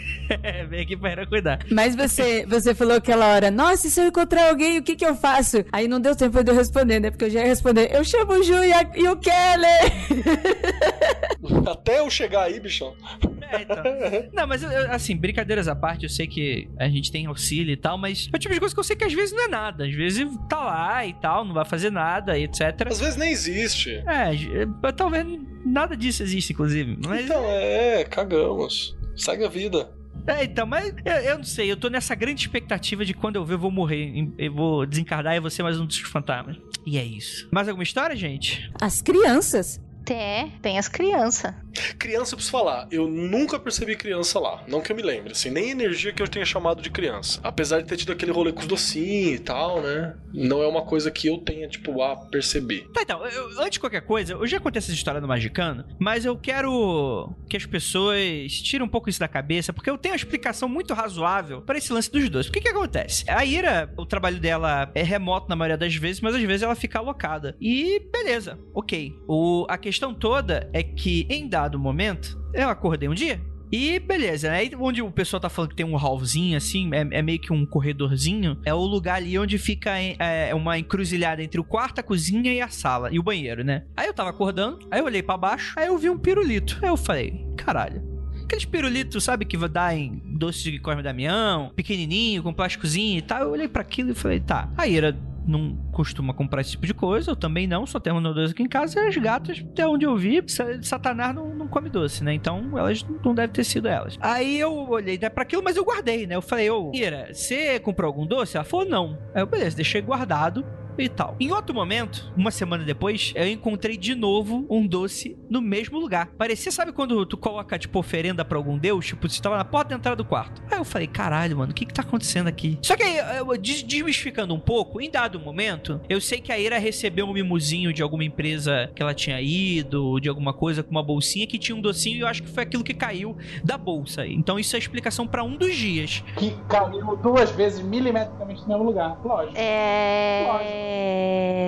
S1: vem aqui pra ela cuidar.
S2: Mas você, você falou aquela hora, nossa, e se eu encontrar alguém, o que que eu faço? Aí não deu tempo de eu responder, né? Porque eu já ia responder, eu chamo o Ju e, a- e o Keller.
S3: Até eu chegar aí, bichão.
S1: É, então. Não, mas eu- eu, assim, brincadeiras à parte, eu sei que a gente tem auxílio e tal, mas é o tipo de coisa que eu sei que às vezes não é nada. Às vezes tá lá e tal, não vai fazer nada, e etc.
S3: Às vezes nem existe.
S1: É, é, talvez nada disso exista, inclusive. Mas,
S3: Então, é, cagamos. Segue a vida.
S1: é, então, mas eu, eu não sei, eu tô nessa grande expectativa de quando eu ver eu vou morrer, eu vou desencarnar e vou ser mais um dos fantasmas. E é isso. Mais alguma história, gente?
S2: As crianças.
S4: É, tem as crianças.
S3: Criança, eu preciso falar, eu nunca percebi criança lá. Não que eu me lembre, assim, nem energia que eu tenha chamado de criança. Apesar de ter tido aquele rolê com os docinhos e tal, né? Não é uma coisa que eu tenha, tipo, a perceber.
S1: Tá, então, eu- antes de qualquer coisa, eu já contei essa história no Magicano, mas eu quero que as pessoas tirem um pouco isso da cabeça, porque eu tenho uma explicação muito razoável para esse lance dos dois. O que que acontece? A Ira, o trabalho dela é remoto na maioria das vezes, mas às vezes ela fica alocada. E beleza, ok. O, a questão toda é que, em dado momento, eu acordei um dia, e beleza, né? Aí onde o pessoal tá falando que tem um hallzinho, assim, é, é meio que um corredorzinho, é o lugar ali onde fica é, uma encruzilhada entre o quarto, a cozinha e a sala, e o banheiro, né? Aí eu tava acordando, aí eu olhei pra baixo, aí eu vi um pirulito. Aí eu falei, caralho. Aqueles pirulitos, sabe, que dá em doce de Cosme Damião, pequenininho, com plásticozinho e tal. Eu olhei pra aquilo e falei, tá. A Ira não costuma comprar esse tipo de coisa, eu também não, só temos no doce aqui em casa. E as gatas, até onde eu vi, sa- Satanás não, não come doce, né? Então elas não devem ter sido elas. Aí eu olhei né, pra aquilo, mas eu guardei, né? Eu falei, ô, Ira, você comprou algum doce? Ela falou, não. Aí eu, beleza, deixei guardado e tal. Em outro momento, uma semana depois, eu encontrei de novo um doce no mesmo lugar. Parecia, sabe quando tu coloca, tipo, oferenda pra algum deus? Tipo, você tava na porta da entrada do quarto. Aí eu falei, caralho, mano, o que que tá acontecendo aqui? Só que aí, eu, des- desmistificando um pouco, em dado momento, eu sei que a Ira recebeu um mimozinho de alguma empresa que ela tinha ido, de alguma coisa com uma bolsinha que tinha um docinho e eu acho que foi aquilo que caiu da bolsa. Então isso é a explicação pra um dos dias.
S5: Que caiu duas vezes milimetricamente no mesmo lugar. Lógico.
S4: É.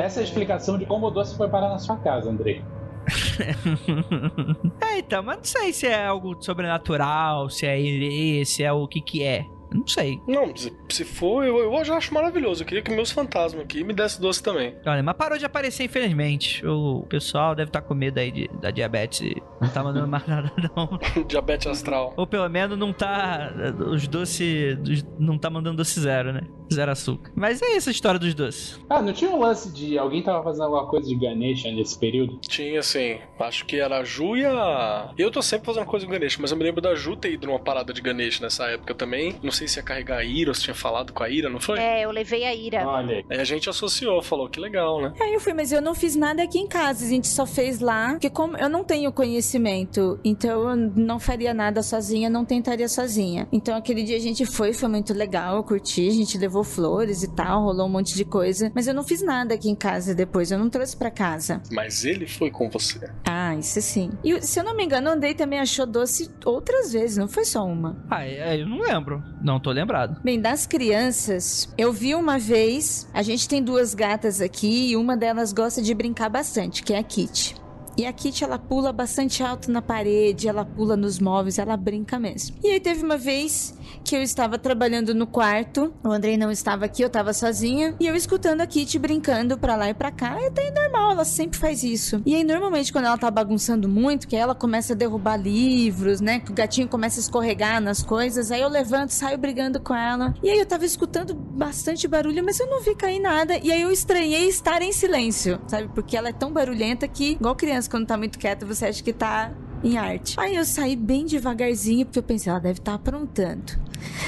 S5: Essa é a explicação de como o doce foi parar na sua casa, Andrei.
S1: É, então, mas não sei se é algo sobrenatural, se é herê, se é o que que é. Não sei.
S3: Não, se, for, eu, eu já acho maravilhoso. Eu queria que meus fantasmas aqui me dessem doce também.
S1: Olha, mas parou de aparecer, infelizmente. O pessoal deve estar com medo aí de- da diabetes não tá mandando mais nada, não.
S3: Diabetes astral.
S1: Ou pelo menos não tá. Os doces. Não tá mandando doce zero, né? Zero açúcar. Mas é essa a história dos doces.
S5: Ah, não tinha um lance de alguém tava fazendo alguma coisa de Ganesha nesse período?
S3: Tinha, assim, acho que era a Ju e a... Eu tô sempre fazendo coisa com Ganesh, mas eu me lembro da Ju ter ido numa parada de Ganesh nessa época também. Não sei se ia carregar a Ira ou se tinha falado com a Ira, não foi?
S4: É, eu levei a ira.
S5: Olha aí.
S3: Aí a gente associou, falou que legal, né?
S2: Aí eu fui, mas eu não fiz nada aqui em casa. A gente só fez lá. Porque como eu não tenho conhecimento, então eu não faria nada sozinha, não tentaria sozinha. Então aquele dia a gente foi, foi muito legal, eu curti, a gente levou flores e tal, rolou um monte de coisa. Mas eu não fiz nada aqui em casa depois, eu não trouxe pra casa.
S3: Mas ele foi com você.
S2: Ah, isso sim. E se eu não me engano, o Andrei também achou doce outras vezes, não foi só uma.
S1: Ah, é, eu não lembro. Não tô lembrado.
S2: Bem, das crianças, eu vi uma vez, a gente tem duas gatas aqui e uma delas gosta de brincar bastante, que é a Kitty. E a Kitty, ela pula bastante alto na parede, ela pula nos móveis, ela brinca mesmo. E aí teve uma vez que eu estava trabalhando no quarto, o Andrei não estava aqui, eu estava sozinha, e eu escutando a Kitty brincando pra lá e pra cá, e até é normal, ela sempre faz isso. E aí, normalmente, quando ela tá bagunçando muito, que ela começa a derrubar livros, né, que o gatinho começa a escorregar nas coisas, aí eu levanto, saio brigando com ela. E aí eu tava escutando bastante barulho, mas eu não vi cair nada, e aí eu estranhei estar em silêncio, sabe, porque ela é tão barulhenta que, igual criança, quando tá muito quieta, você acha que tá em arte. Aí eu saí bem devagarzinho, porque eu pensei, ela deve estar aprontando.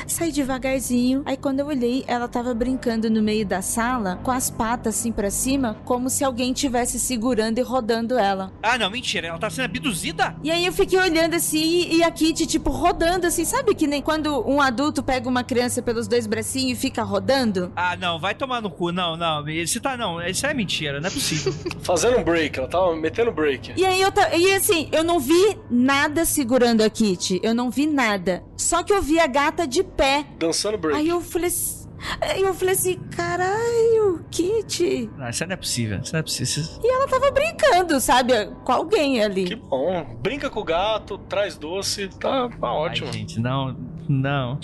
S2: Saí devagarzinho, aí quando eu olhei, ela tava brincando no meio da sala, com as patas assim pra cima, como se alguém tivesse segurando e rodando ela.
S1: Ah, não, mentira. Ela tá sendo abduzida?
S2: E aí eu fiquei olhando assim, e a Kitty, tipo, rodando assim, sabe que nem quando um adulto pega uma criança pelos dois bracinhos e fica rodando?
S1: Ah, não, vai tomar no cu. Não, não. Isso tá, não. Isso é mentira, não é possível.
S3: Fazendo um break, ela tava metendo break.
S2: E aí eu ta... e assim, eu não vi nada segurando a Kitty, eu não vi nada. Só que eu vi a gata de pé.
S3: Dançando break.
S2: Aí eu falei assim, aí eu falei assim, caralho, Kitty.
S1: não, isso não é possível. Isso não é possível.
S2: E ela tava brincando, sabe, com alguém ali.
S3: Que bom. Brinca com o gato, traz doce, tá, tá ótimo.
S1: Ai, gente, não. Não.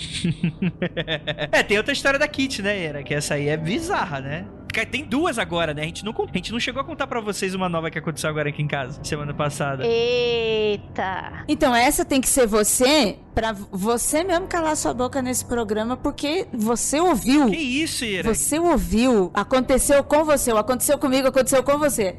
S1: é, tem outra história da Kit, né, Era? Que essa aí é bizarra, né? Tem duas agora, né? A gente, não, a gente não chegou a contar pra vocês uma nova que aconteceu agora aqui em casa, semana passada.
S4: Eita.
S2: Então essa tem que ser você, pra você mesmo calar sua boca nesse programa, porque você ouviu.
S1: Que isso, Ira?
S2: Você ouviu. Aconteceu com você, ou aconteceu comigo, aconteceu com você.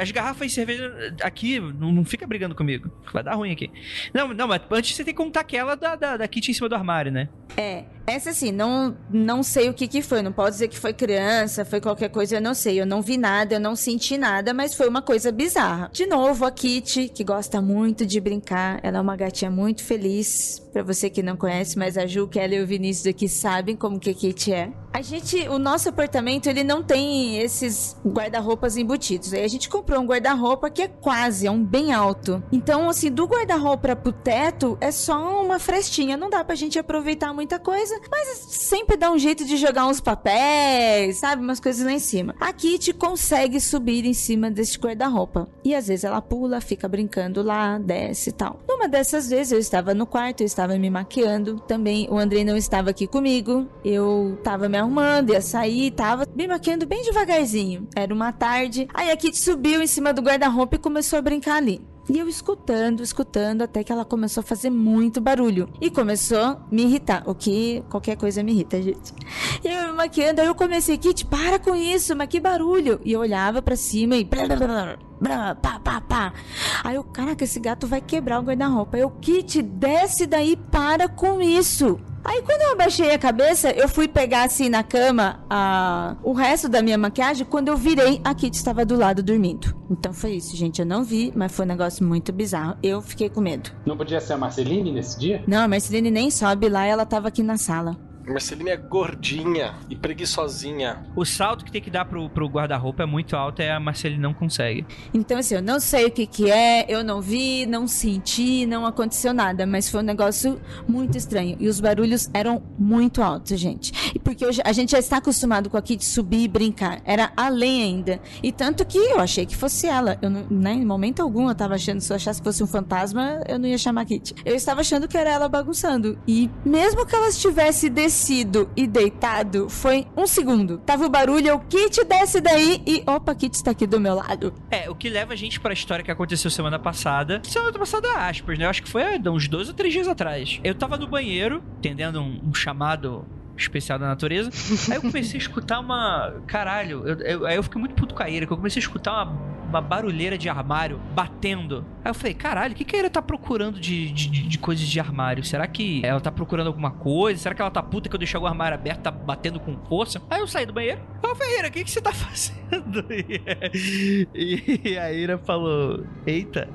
S1: As garrafas de cerveja aqui, não, não fica brigando comigo. Vai dar ruim aqui. Não, não, mas antes você tem que contar aquela da, da, da Kit em cima do armário, né?
S2: É, essa assim, não, não sei o que que foi, não pode dizer que foi criança, foi qualquer coisa, eu não sei, eu não vi nada, eu não senti nada, mas foi uma coisa bizarra. De novo, a Kitty, que gosta muito de brincar, ela é uma gatinha muito feliz, pra você que não conhece, mas a Ju, Kelly e o Vinícius aqui sabem como que a Kitty é. A gente, o nosso apartamento, ele não tem esses guarda-roupas embutidos, aí a gente comprou um guarda-roupa que é quase, é um bem alto. Então, assim, do guarda-roupa pro teto, é só uma frestinha, não dá pra gente aproveitar muita coisa, mas sempre dá um jeito de jogar uns papéis, sabe? Umas coisas lá em cima. A Kitty consegue subir em cima desse guarda-roupa. E às vezes ela pula, fica brincando lá, desce e tal. Numa dessas vezes eu estava no quarto, eu estava me maquiando. Também o Andrei não estava aqui comigo. Eu estava me arrumando, ia sair, tava me maquiando bem devagarzinho. Era uma tarde. Aí a Kitty subiu em cima do guarda-roupa e começou a brincar ali. E eu escutando, escutando, até que ela começou a fazer muito barulho. E começou a me irritar. O que qualquer coisa me irrita, gente. E eu maquiando, aí eu comecei, Kit, para com isso, mas que barulho. E eu olhava pra cima e. Blá, blá, blá, blá, pá, pá, pá. Aí eu, caraca, esse gato vai quebrar o guarda-roupa. Eu, Kit, desce daí, para com isso. Aí quando eu abaixei a cabeça, eu fui pegar assim na cama a... o resto da minha maquiagem. Quando eu virei, a Kitty estava do lado dormindo. Então foi isso, gente. Eu não vi, mas foi um negócio muito bizarro. Eu fiquei com medo.
S5: Não podia ser a Marceline nesse dia?
S2: Não, a Marceline nem sobe lá, ela tava aqui na sala.
S3: Marceline é gordinha e preguiçosinha.
S1: O salto que tem que dar pro, pro guarda-roupa é muito alto e a Marcele não consegue.
S2: Então, assim, eu não sei o que que é, eu não vi, não senti, não aconteceu nada, mas foi um negócio muito estranho. E os barulhos eram muito altos, gente. E porque hoje a gente já está acostumado com a Kitty subir e brincar. Era além ainda. E tanto que eu achei que fosse ela. Eu não, né, em momento algum eu tava achando, se eu achasse que fosse um fantasma, eu não ia chamar a Kitty. Eu estava achando que era ela bagunçando. E mesmo que ela estivesse descendo descido e deitado foi um segundo. Tava o barulho, eu, Kit, desce daí e opa, Kit está aqui do meu lado.
S1: É, o que leva a gente pra história que aconteceu semana passada. Semana passada, aspas, né? Eu acho que foi há uns dois ou três dias atrás. Eu tava no banheiro, atendendo um, um chamado especial da natureza. Aí eu comecei a escutar uma. Caralho, eu, eu, aí eu fiquei muito puto com a que eu comecei a escutar uma, uma barulheira de armário batendo. Aí eu falei, caralho, o que, que a Ira tá procurando de, de, de coisas de armário? Será que ela tá procurando alguma coisa? Será que ela tá puta que eu deixei o armário aberto, tá batendo com força? Aí eu saí do banheiro. Aí eu falei, Ira, o que, que você tá fazendo? E, e a Ira falou: Eita,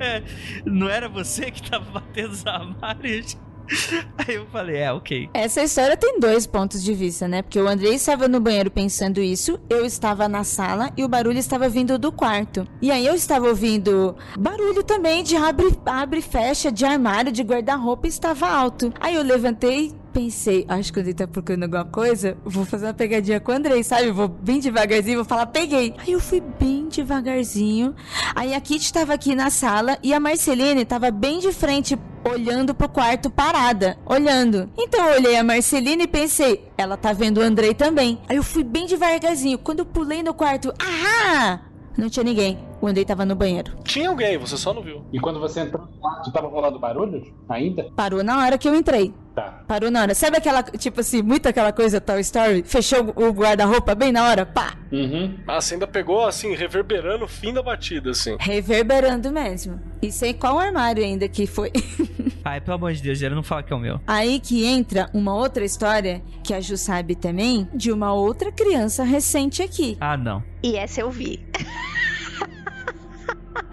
S1: não era você que tava batendo os armários? Aí eu falei, é, ok.
S2: Essa história tem dois pontos de vista, né? Porque o Andrei estava no banheiro pensando isso, eu estava na sala e o barulho estava vindo do quarto. E aí eu estava ouvindo barulho também de abre, abre e fecha de armário, de guarda-roupa, estava alto. Aí eu levantei, pensei, acho que o Andrei tá procurando alguma coisa, vou fazer uma pegadinha com o Andrei, sabe? Vou bem devagarzinho, vou falar, peguei. Aí eu fui bem devagarzinho. Aí a Kitty tava aqui na sala e a Marceline tava bem de frente, olhando pro quarto parada, olhando. Então eu olhei a Marceline e pensei, ela tá vendo o Andrei também. Aí eu fui bem devagarzinho. Quando eu pulei no quarto, ahá! Não tinha ninguém. O Andrei tava no banheiro.
S3: Tinha alguém, você só não viu.
S5: E quando você entrou no quarto, tava rolando barulho ainda?
S2: Parou na hora que eu entrei.
S5: Tá.
S2: Parou na hora. Sabe aquela, tipo assim, muito aquela coisa Toy Story? Fechou o guarda-roupa bem na hora? Pá!
S5: Uhum.
S3: Ah, você ainda pegou, assim, reverberando o fim da batida, assim.
S2: Reverberando mesmo. E sei qual armário ainda que foi.
S1: Ai, pelo amor de Deus, Ira, não fala que é o meu.
S2: Aí que entra uma outra história, que a Ju sabe também, de uma outra criança recente aqui.
S1: Ah, não.
S4: E essa eu vi.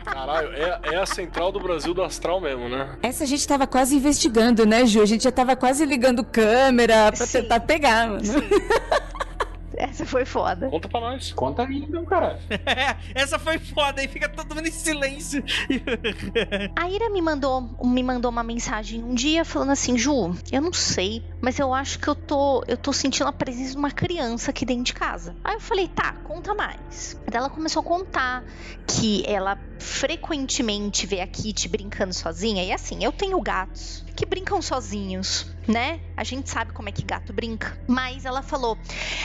S3: Caralho, é, é a central do Brasil do Astral mesmo, né?
S2: Essa a gente tava quase investigando, né, Ju? A gente já tava quase ligando câmera pra
S4: Sim.
S2: tentar pegar, mano.
S4: Essa foi foda.
S3: Conta pra nós.
S5: Conta aí, então, cara.
S1: Essa foi foda e fica todo mundo em silêncio.
S4: A Ira me mandou, me mandou uma mensagem um dia falando assim, Ju, eu não sei, mas eu acho que eu tô, eu tô sentindo a presença de uma criança aqui dentro de casa. Aí eu falei, tá, conta mais. Daí ela começou a contar que ela frequentemente vê a Kitty brincando sozinha. E assim, eu tenho gatos que brincam sozinhos, né? A gente sabe como é que gato brinca. Mas ela falou,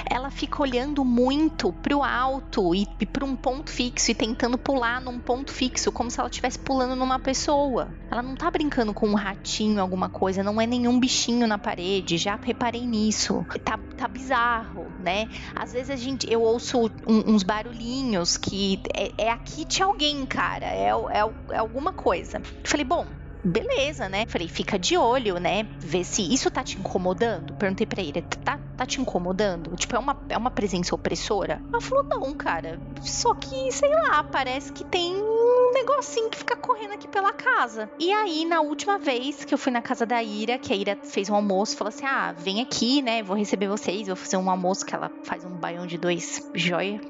S4: ela fica olhando muito pro alto e, e para um ponto fixo e tentando pular num ponto fixo, como se ela estivesse pulando numa pessoa. Ela não tá brincando com um ratinho, alguma coisa, não é nenhum bichinho na parede. Já reparei nisso. Tá, tá bizarro, né? Às vezes a gente, eu ouço um- uns barulhinhos que é, é a Kitty alguém, cara. É, é, é alguma coisa. Falei, bom, beleza, né? Falei, fica de olho, né? Vê se isso tá te incomodando. Perguntei pra ele, tá, tá te incomodando? Tipo, é uma, é uma presença opressora? Ela falou, não, cara. Só que, sei lá, parece que tem um negocinho que fica correndo aqui pela casa. E aí, na última vez que eu fui na casa da Ira, que a Ira fez um almoço, falou assim: ah, vem aqui, né? Vou receber vocês, vou fazer um almoço que ela faz um baião de dois joia.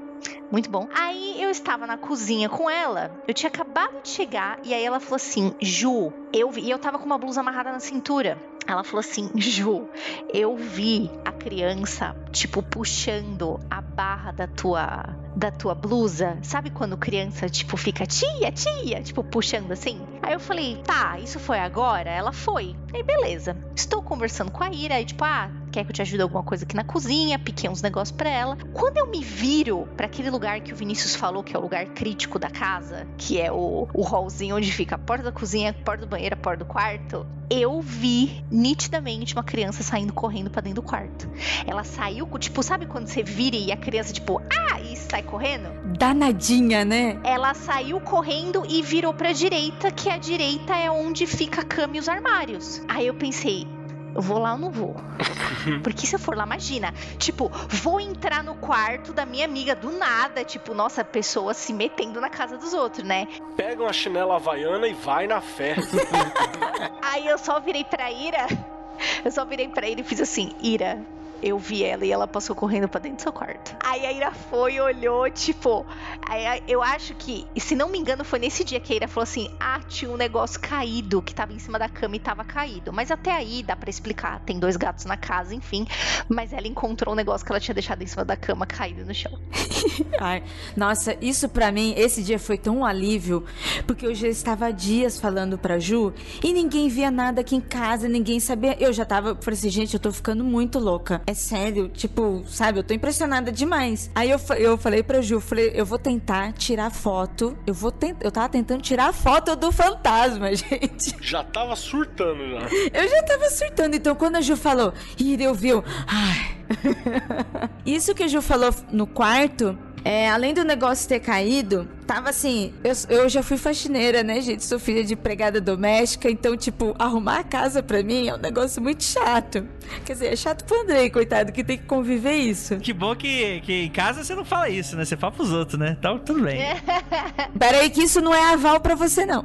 S4: Muito bom. Aí eu estava na cozinha com ela, eu tinha acabado de chegar, e aí ela falou assim: Ju, eu vi. E eu tava com uma blusa amarrada na cintura. Ela falou assim: Ju, eu vi a criança, tipo, puxando a barra da tua da tua blusa. Sabe quando criança, tipo, fica tia, tia, tipo, puxando assim? Aí eu falei, tá, isso foi agora? Ela foi. Aí beleza. Estou conversando com a Ira, aí tipo, ah, quer que eu te ajude alguma coisa aqui na cozinha? Piquei uns negócios pra ela. Quando eu me viro para aquele lugar que o Vinícius falou que é o lugar crítico da casa, que é o, o hallzinho onde fica a porta da cozinha, a porta do banheiro, a porta do quarto, eu vi nitidamente uma criança saindo correndo para dentro do quarto. Ela saiu, tipo, sabe quando você vira e a criança, tipo, ah, e sai correndo?
S2: Danadinha, né?
S4: Ela saiu correndo e virou pra direita, que a direita é onde fica a cama e os armários. Aí eu pensei, eu vou lá ou não vou? Porque se eu for lá, imagina, tipo, vou entrar no quarto da minha amiga do nada, tipo, nossa, pessoa se metendo na casa dos outros, né?
S3: Pega uma chinela havaiana e vai na fé.
S4: Aí eu só virei pra Ira, eu só virei pra ele e fiz assim, Ira, eu vi ela e ela passou correndo pra dentro do seu quarto. Aí a Ira foi e olhou, tipo. Aí eu acho que, se não me engano, foi nesse dia que a Ira falou assim: ah, tinha um negócio caído que tava em cima da cama e tava caído. Mas até aí dá para explicar. Tem dois gatos na casa, enfim. Mas ela encontrou um negócio que ela tinha deixado em cima da cama caído no chão.
S2: Ai, nossa, isso para mim, esse dia foi tão um alívio, porque eu já estava há dias falando pra Ju e ninguém via nada aqui em casa, ninguém sabia. Eu já tava, falei assim, gente, eu tô ficando muito louca. É sério, tipo, sabe, eu tô impressionada demais. Aí eu, eu falei pra Ju, falei, eu vou tentar tirar foto. Eu vou tentar. Eu tava tentando tirar foto do fantasma, gente.
S3: Já tava surtando já.
S2: Eu já tava surtando. Então quando a Ju falou, Ira, eu viu. Ai. Isso que a Ju falou no quarto é, além do negócio ter caído, tava assim. Eu, eu já fui faxineira, né, gente? Sou filha de empregada doméstica, então, tipo, arrumar a casa pra mim é um negócio muito chato. Quer dizer, é chato pro Andrei, coitado, que tem que conviver isso.
S1: Que bom que, que em casa você não fala isso, né? Você fala pros outros, né? Então, tudo bem.
S2: Pera aí, que isso não é aval pra você, não.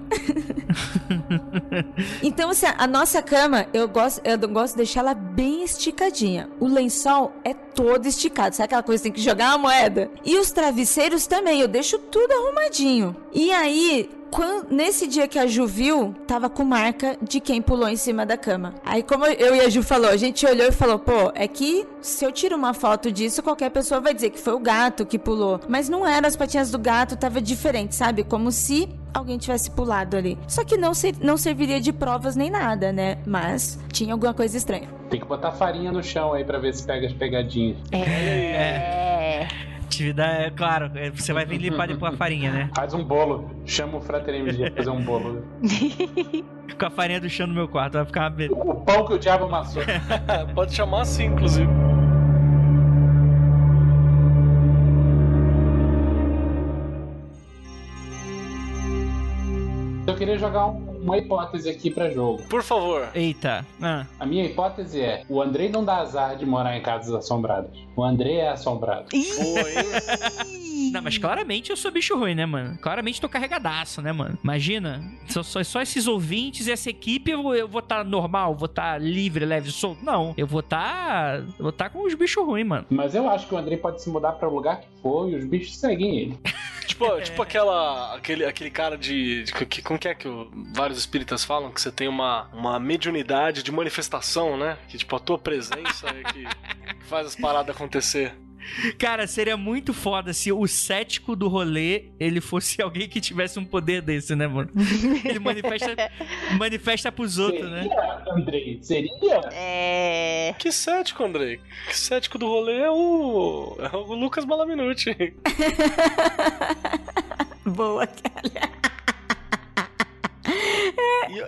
S2: então, assim, a nossa cama, eu gosto, eu gosto de deixar ela bem esticadinha. O lençol é todo esticado. Sabe aquela coisa que tem que jogar uma moeda? E os travesseiros também, eu deixo tudo arrumadinho. E aí, quando, nesse dia que a Ju viu, tava com marca de quem pulou em cima da cama. Aí, como eu e a Ju falou, a gente olhou e falou: pô, é que se eu tiro uma foto disso, qualquer pessoa vai dizer que foi o gato que pulou. Mas não era, as patinhas do gato tava diferente, sabe? Como se alguém tivesse pulado ali. Só que não, ser, não serviria de provas nem nada, né? Mas tinha alguma coisa estranha.
S5: Tem que botar farinha no chão aí pra ver se pega as pegadinhas.
S4: É.
S1: Atividade, é claro, é, você vai vir limpar depois a farinha, né?
S5: Faz um bolo. Chama o Frater MG pra fazer um bolo.
S1: Com a farinha do chão no meu quarto, vai ficar uma beleza.
S5: O pão que o diabo amassou.
S3: Pode chamar assim, inclusive.
S5: Eu queria jogar um- uma hipótese aqui pra jogo.
S3: Por favor.
S1: Eita. Ah.
S5: A minha hipótese é: o Andrei não dá azar de morar em casas assombradas. O Andrei é assombrado.
S3: Hein?
S1: Não, mas claramente eu sou bicho ruim, né, mano? Claramente tô carregadaço, né, mano? Imagina, só, só, só esses ouvintes e essa equipe, eu, vou- eu vou estar normal, vou estar livre, leve, solto. Não, eu vou estar. vou estar com os bichos ruins, mano.
S5: Mas eu acho que o Andrei pode se mudar pra lugar que for e os bichos seguem ele.
S3: tipo, tipo aquela. Aquele, aquele cara de. de que, como que é que o- vários espíritas falam? Que você tem uma, uma mediunidade de manifestação, né? Que tipo, a tua presença é que, que faz as paradas acontecer.
S1: Cara, seria muito foda se o cético do rolê ele fosse alguém que tivesse um poder desse, né, mano? Ele manifesta, manifesta pros outros, né?
S5: Seria, Andrei? Seria?
S4: É.
S3: Que cético, Andrei? Que cético do rolê é o. É o Lucas Balaminuti.
S2: Boa, cara.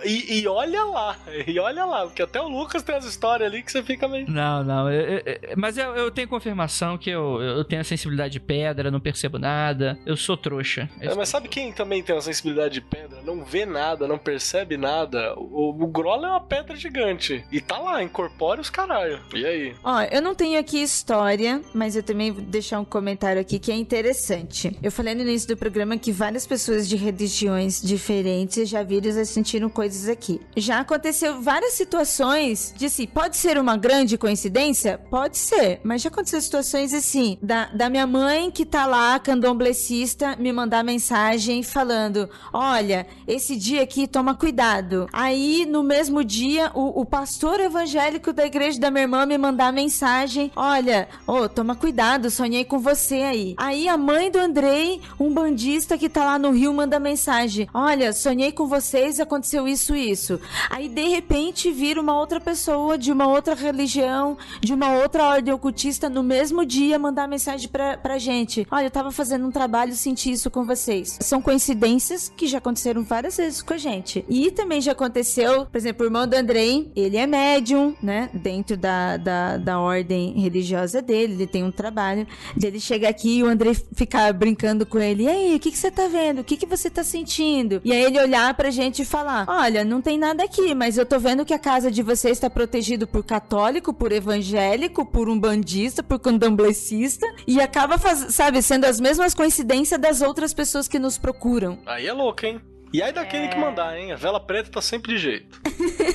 S3: E, e- e olha lá, e olha lá, porque até o Lucas tem as histórias ali que você fica meio.
S1: Não, não. eu- eu- mas eu, eu tenho confirmação que eu, eu tenho a sensibilidade de pedra, não percebo nada. Eu sou trouxa.
S3: É, mas sabe quem também tem uma sensibilidade de pedra? Não vê nada, não percebe nada. O, o Groll é uma pedra gigante. E tá lá, incorpora os caralho. E aí?
S2: Ó, eu não tenho aqui história, mas eu também vou deixar um comentário aqui que é interessante. Eu falei no início do programa que várias pessoas de religiões diferentes já viram e sentiram coisas aqui. Já aconteceu várias situações de assim, pode ser uma grande coincidência? Pode ser, mas já aconteceu situações assim, da, da minha mãe que tá lá, candomblessista, me mandar mensagem falando: olha, esse dia aqui toma cuidado. Aí, no mesmo dia, o, o pastor evangélico da igreja da minha irmã me mandar mensagem: olha, ô, toma cuidado, sonhei com você aí. Aí a mãe do Andrei, um bandista que tá lá no Rio, manda mensagem: olha, sonhei com vocês, aconteceu isso isso. Aí, de repente, vira uma outra pessoa de uma outra religião, de uma outra ordem ocultista, no mesmo dia, mandar mensagem pra, pra gente: olha, eu tava fazendo um trabalho, senti isso com vocês. São coincidências que já aconteceram várias vezes com a gente. E também já aconteceu, por exemplo, o irmão do Andrei, ele é médium, né? Dentro da, da, da ordem religiosa dele, ele tem um trabalho. Ele chega aqui e o Andrei ficar brincando com ele. E aí, o que, que você tá vendo? O que, que você tá sentindo? E aí ele olhar pra gente e falar: Olha, não tem nada aqui, mas eu tô vendo que a casa de vocês está protegido por católico, por evangélico, por um bandista, por candomblessista. E acaba, faz, sabe, sendo as mesmas coincidências das outras pessoas que nos procuram.
S3: Aí é louco, hein? E aí daquele que mandar, hein? A vela preta tá sempre de jeito.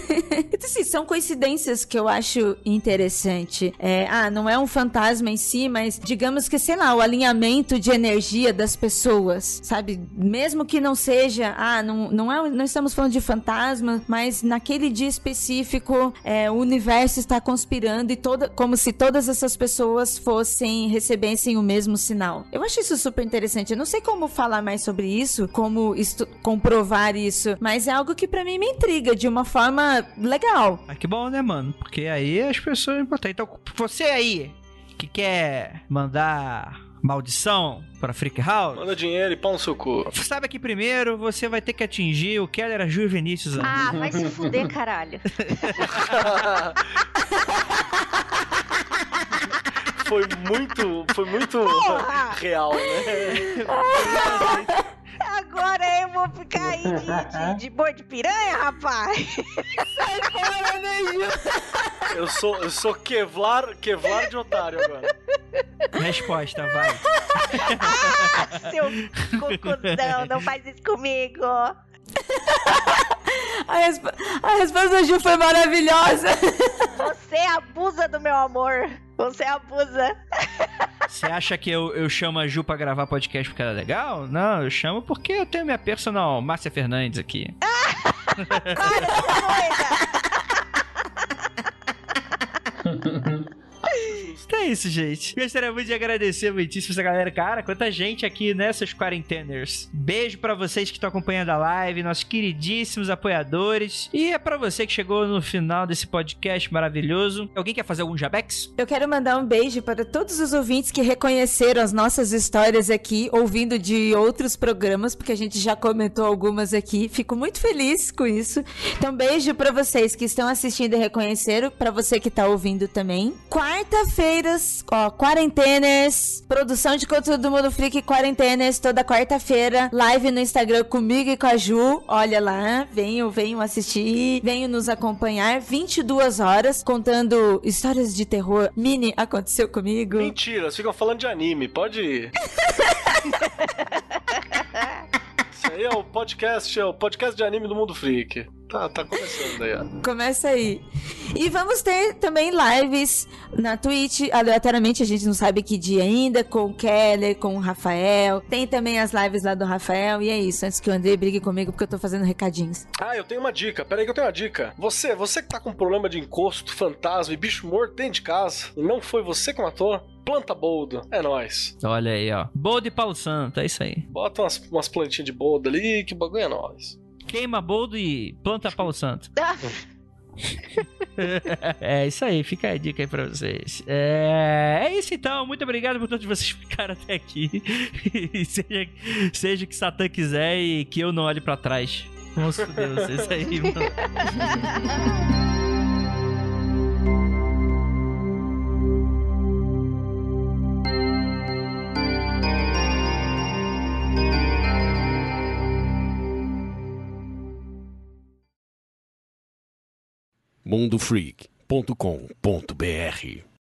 S2: Então, assim, são coincidências que eu acho interessante. É, ah, não é um fantasma em si, mas digamos que, sei lá, o alinhamento de energia das pessoas, sabe? Mesmo que não seja, ah, não, não, é, não estamos falando de fantasma, mas naquele dia específico, é, o universo está conspirando e toda, como se todas essas pessoas fossem, recebessem o mesmo sinal. Eu acho isso super interessante. Eu não sei como falar mais sobre isso, como estu- comprovar isso, mas é algo que pra mim me intriga de uma forma legal.
S1: Ah, que bom, né, mano? Porque aí as pessoas importantes. Então, você aí que quer mandar maldição pra Freak House,
S3: Manda dinheiro e pau no seu cu.
S1: sabe que primeiro você vai ter que atingir o Keller Ju e Vinícius.
S4: Ah, vai se fuder, caralho.
S3: foi muito. Foi muito
S4: Porra!
S3: real, né?
S4: Agora eu vou ficar aí de, de, de boi de piranha, rapaz.
S3: Eu sou, eu sou Kevlar, Kevlar de otário agora.
S1: Resposta, vai.
S4: Ah, seu cocôzão, não faz isso comigo.
S2: A, resp- a resposta da Ju foi maravilhosa.
S4: Você abusa do meu amor. Você abusa.
S1: Você acha que eu, eu chamo a Ju pra gravar podcast porque ela é legal? Não, eu chamo porque eu tenho minha personal Márcia Fernandes aqui.
S4: Para, sua
S1: Então é isso, gente. Gostaria muito de agradecer muitíssimo essa galera. Cara, quanta gente aqui nessas quarenteners. Beijo pra vocês que estão acompanhando a live, nossos queridíssimos apoiadores. E é pra você que chegou no final desse podcast maravilhoso. Alguém quer fazer algum jabex?
S2: Eu quero mandar um beijo para todos os ouvintes que reconheceram as nossas histórias aqui, ouvindo de outros programas, porque a gente já comentou algumas aqui. Fico muito feliz com isso. Então, beijo para vocês que estão assistindo e reconheceram, para você que tá ouvindo também. Ó, quarentenas, produção de conteúdo do Mundo Freak quarentenas, toda quarta-feira, live no Instagram comigo e com a Ju. Olha lá, venham, venham assistir, venham nos acompanhar. 22 horas, contando histórias de terror. Mini aconteceu comigo.
S3: Mentira, vocês ficam falando de anime, pode ir. Isso aí é o podcast, é o podcast de anime do Mundo Freak. Tá, tá começando aí, ó.
S2: Começa aí. E vamos ter também lives na Twitch, aleatoriamente, a gente não sabe que dia ainda, com o Keller, com o Rafael. Tem também as lives lá do Rafael. E é isso, antes que o André brigue comigo, porque eu tô fazendo recadinhos.
S3: Ah, eu tenho uma dica. Pera aí que eu tenho uma dica. Você, você que tá com problema de encosto, fantasma e bicho morto dentro de casa, e não foi você que matou, planta boldo. É nóis.
S1: Olha aí, ó. Boa de Paulo Santo, é isso aí.
S3: Bota umas, umas plantinhas de boldo ali, que bagulho é nóis.
S1: Queima boldo e planta Paulo Santo. É isso aí, fica a dica aí pra vocês. É, é isso então, muito obrigado por todos vocês que ficaram até aqui. E seja, seja o que Satã quiser e que eu não olhe pra trás. Vamos fuder vocês aí, mano.
S6: mundofreak.com.br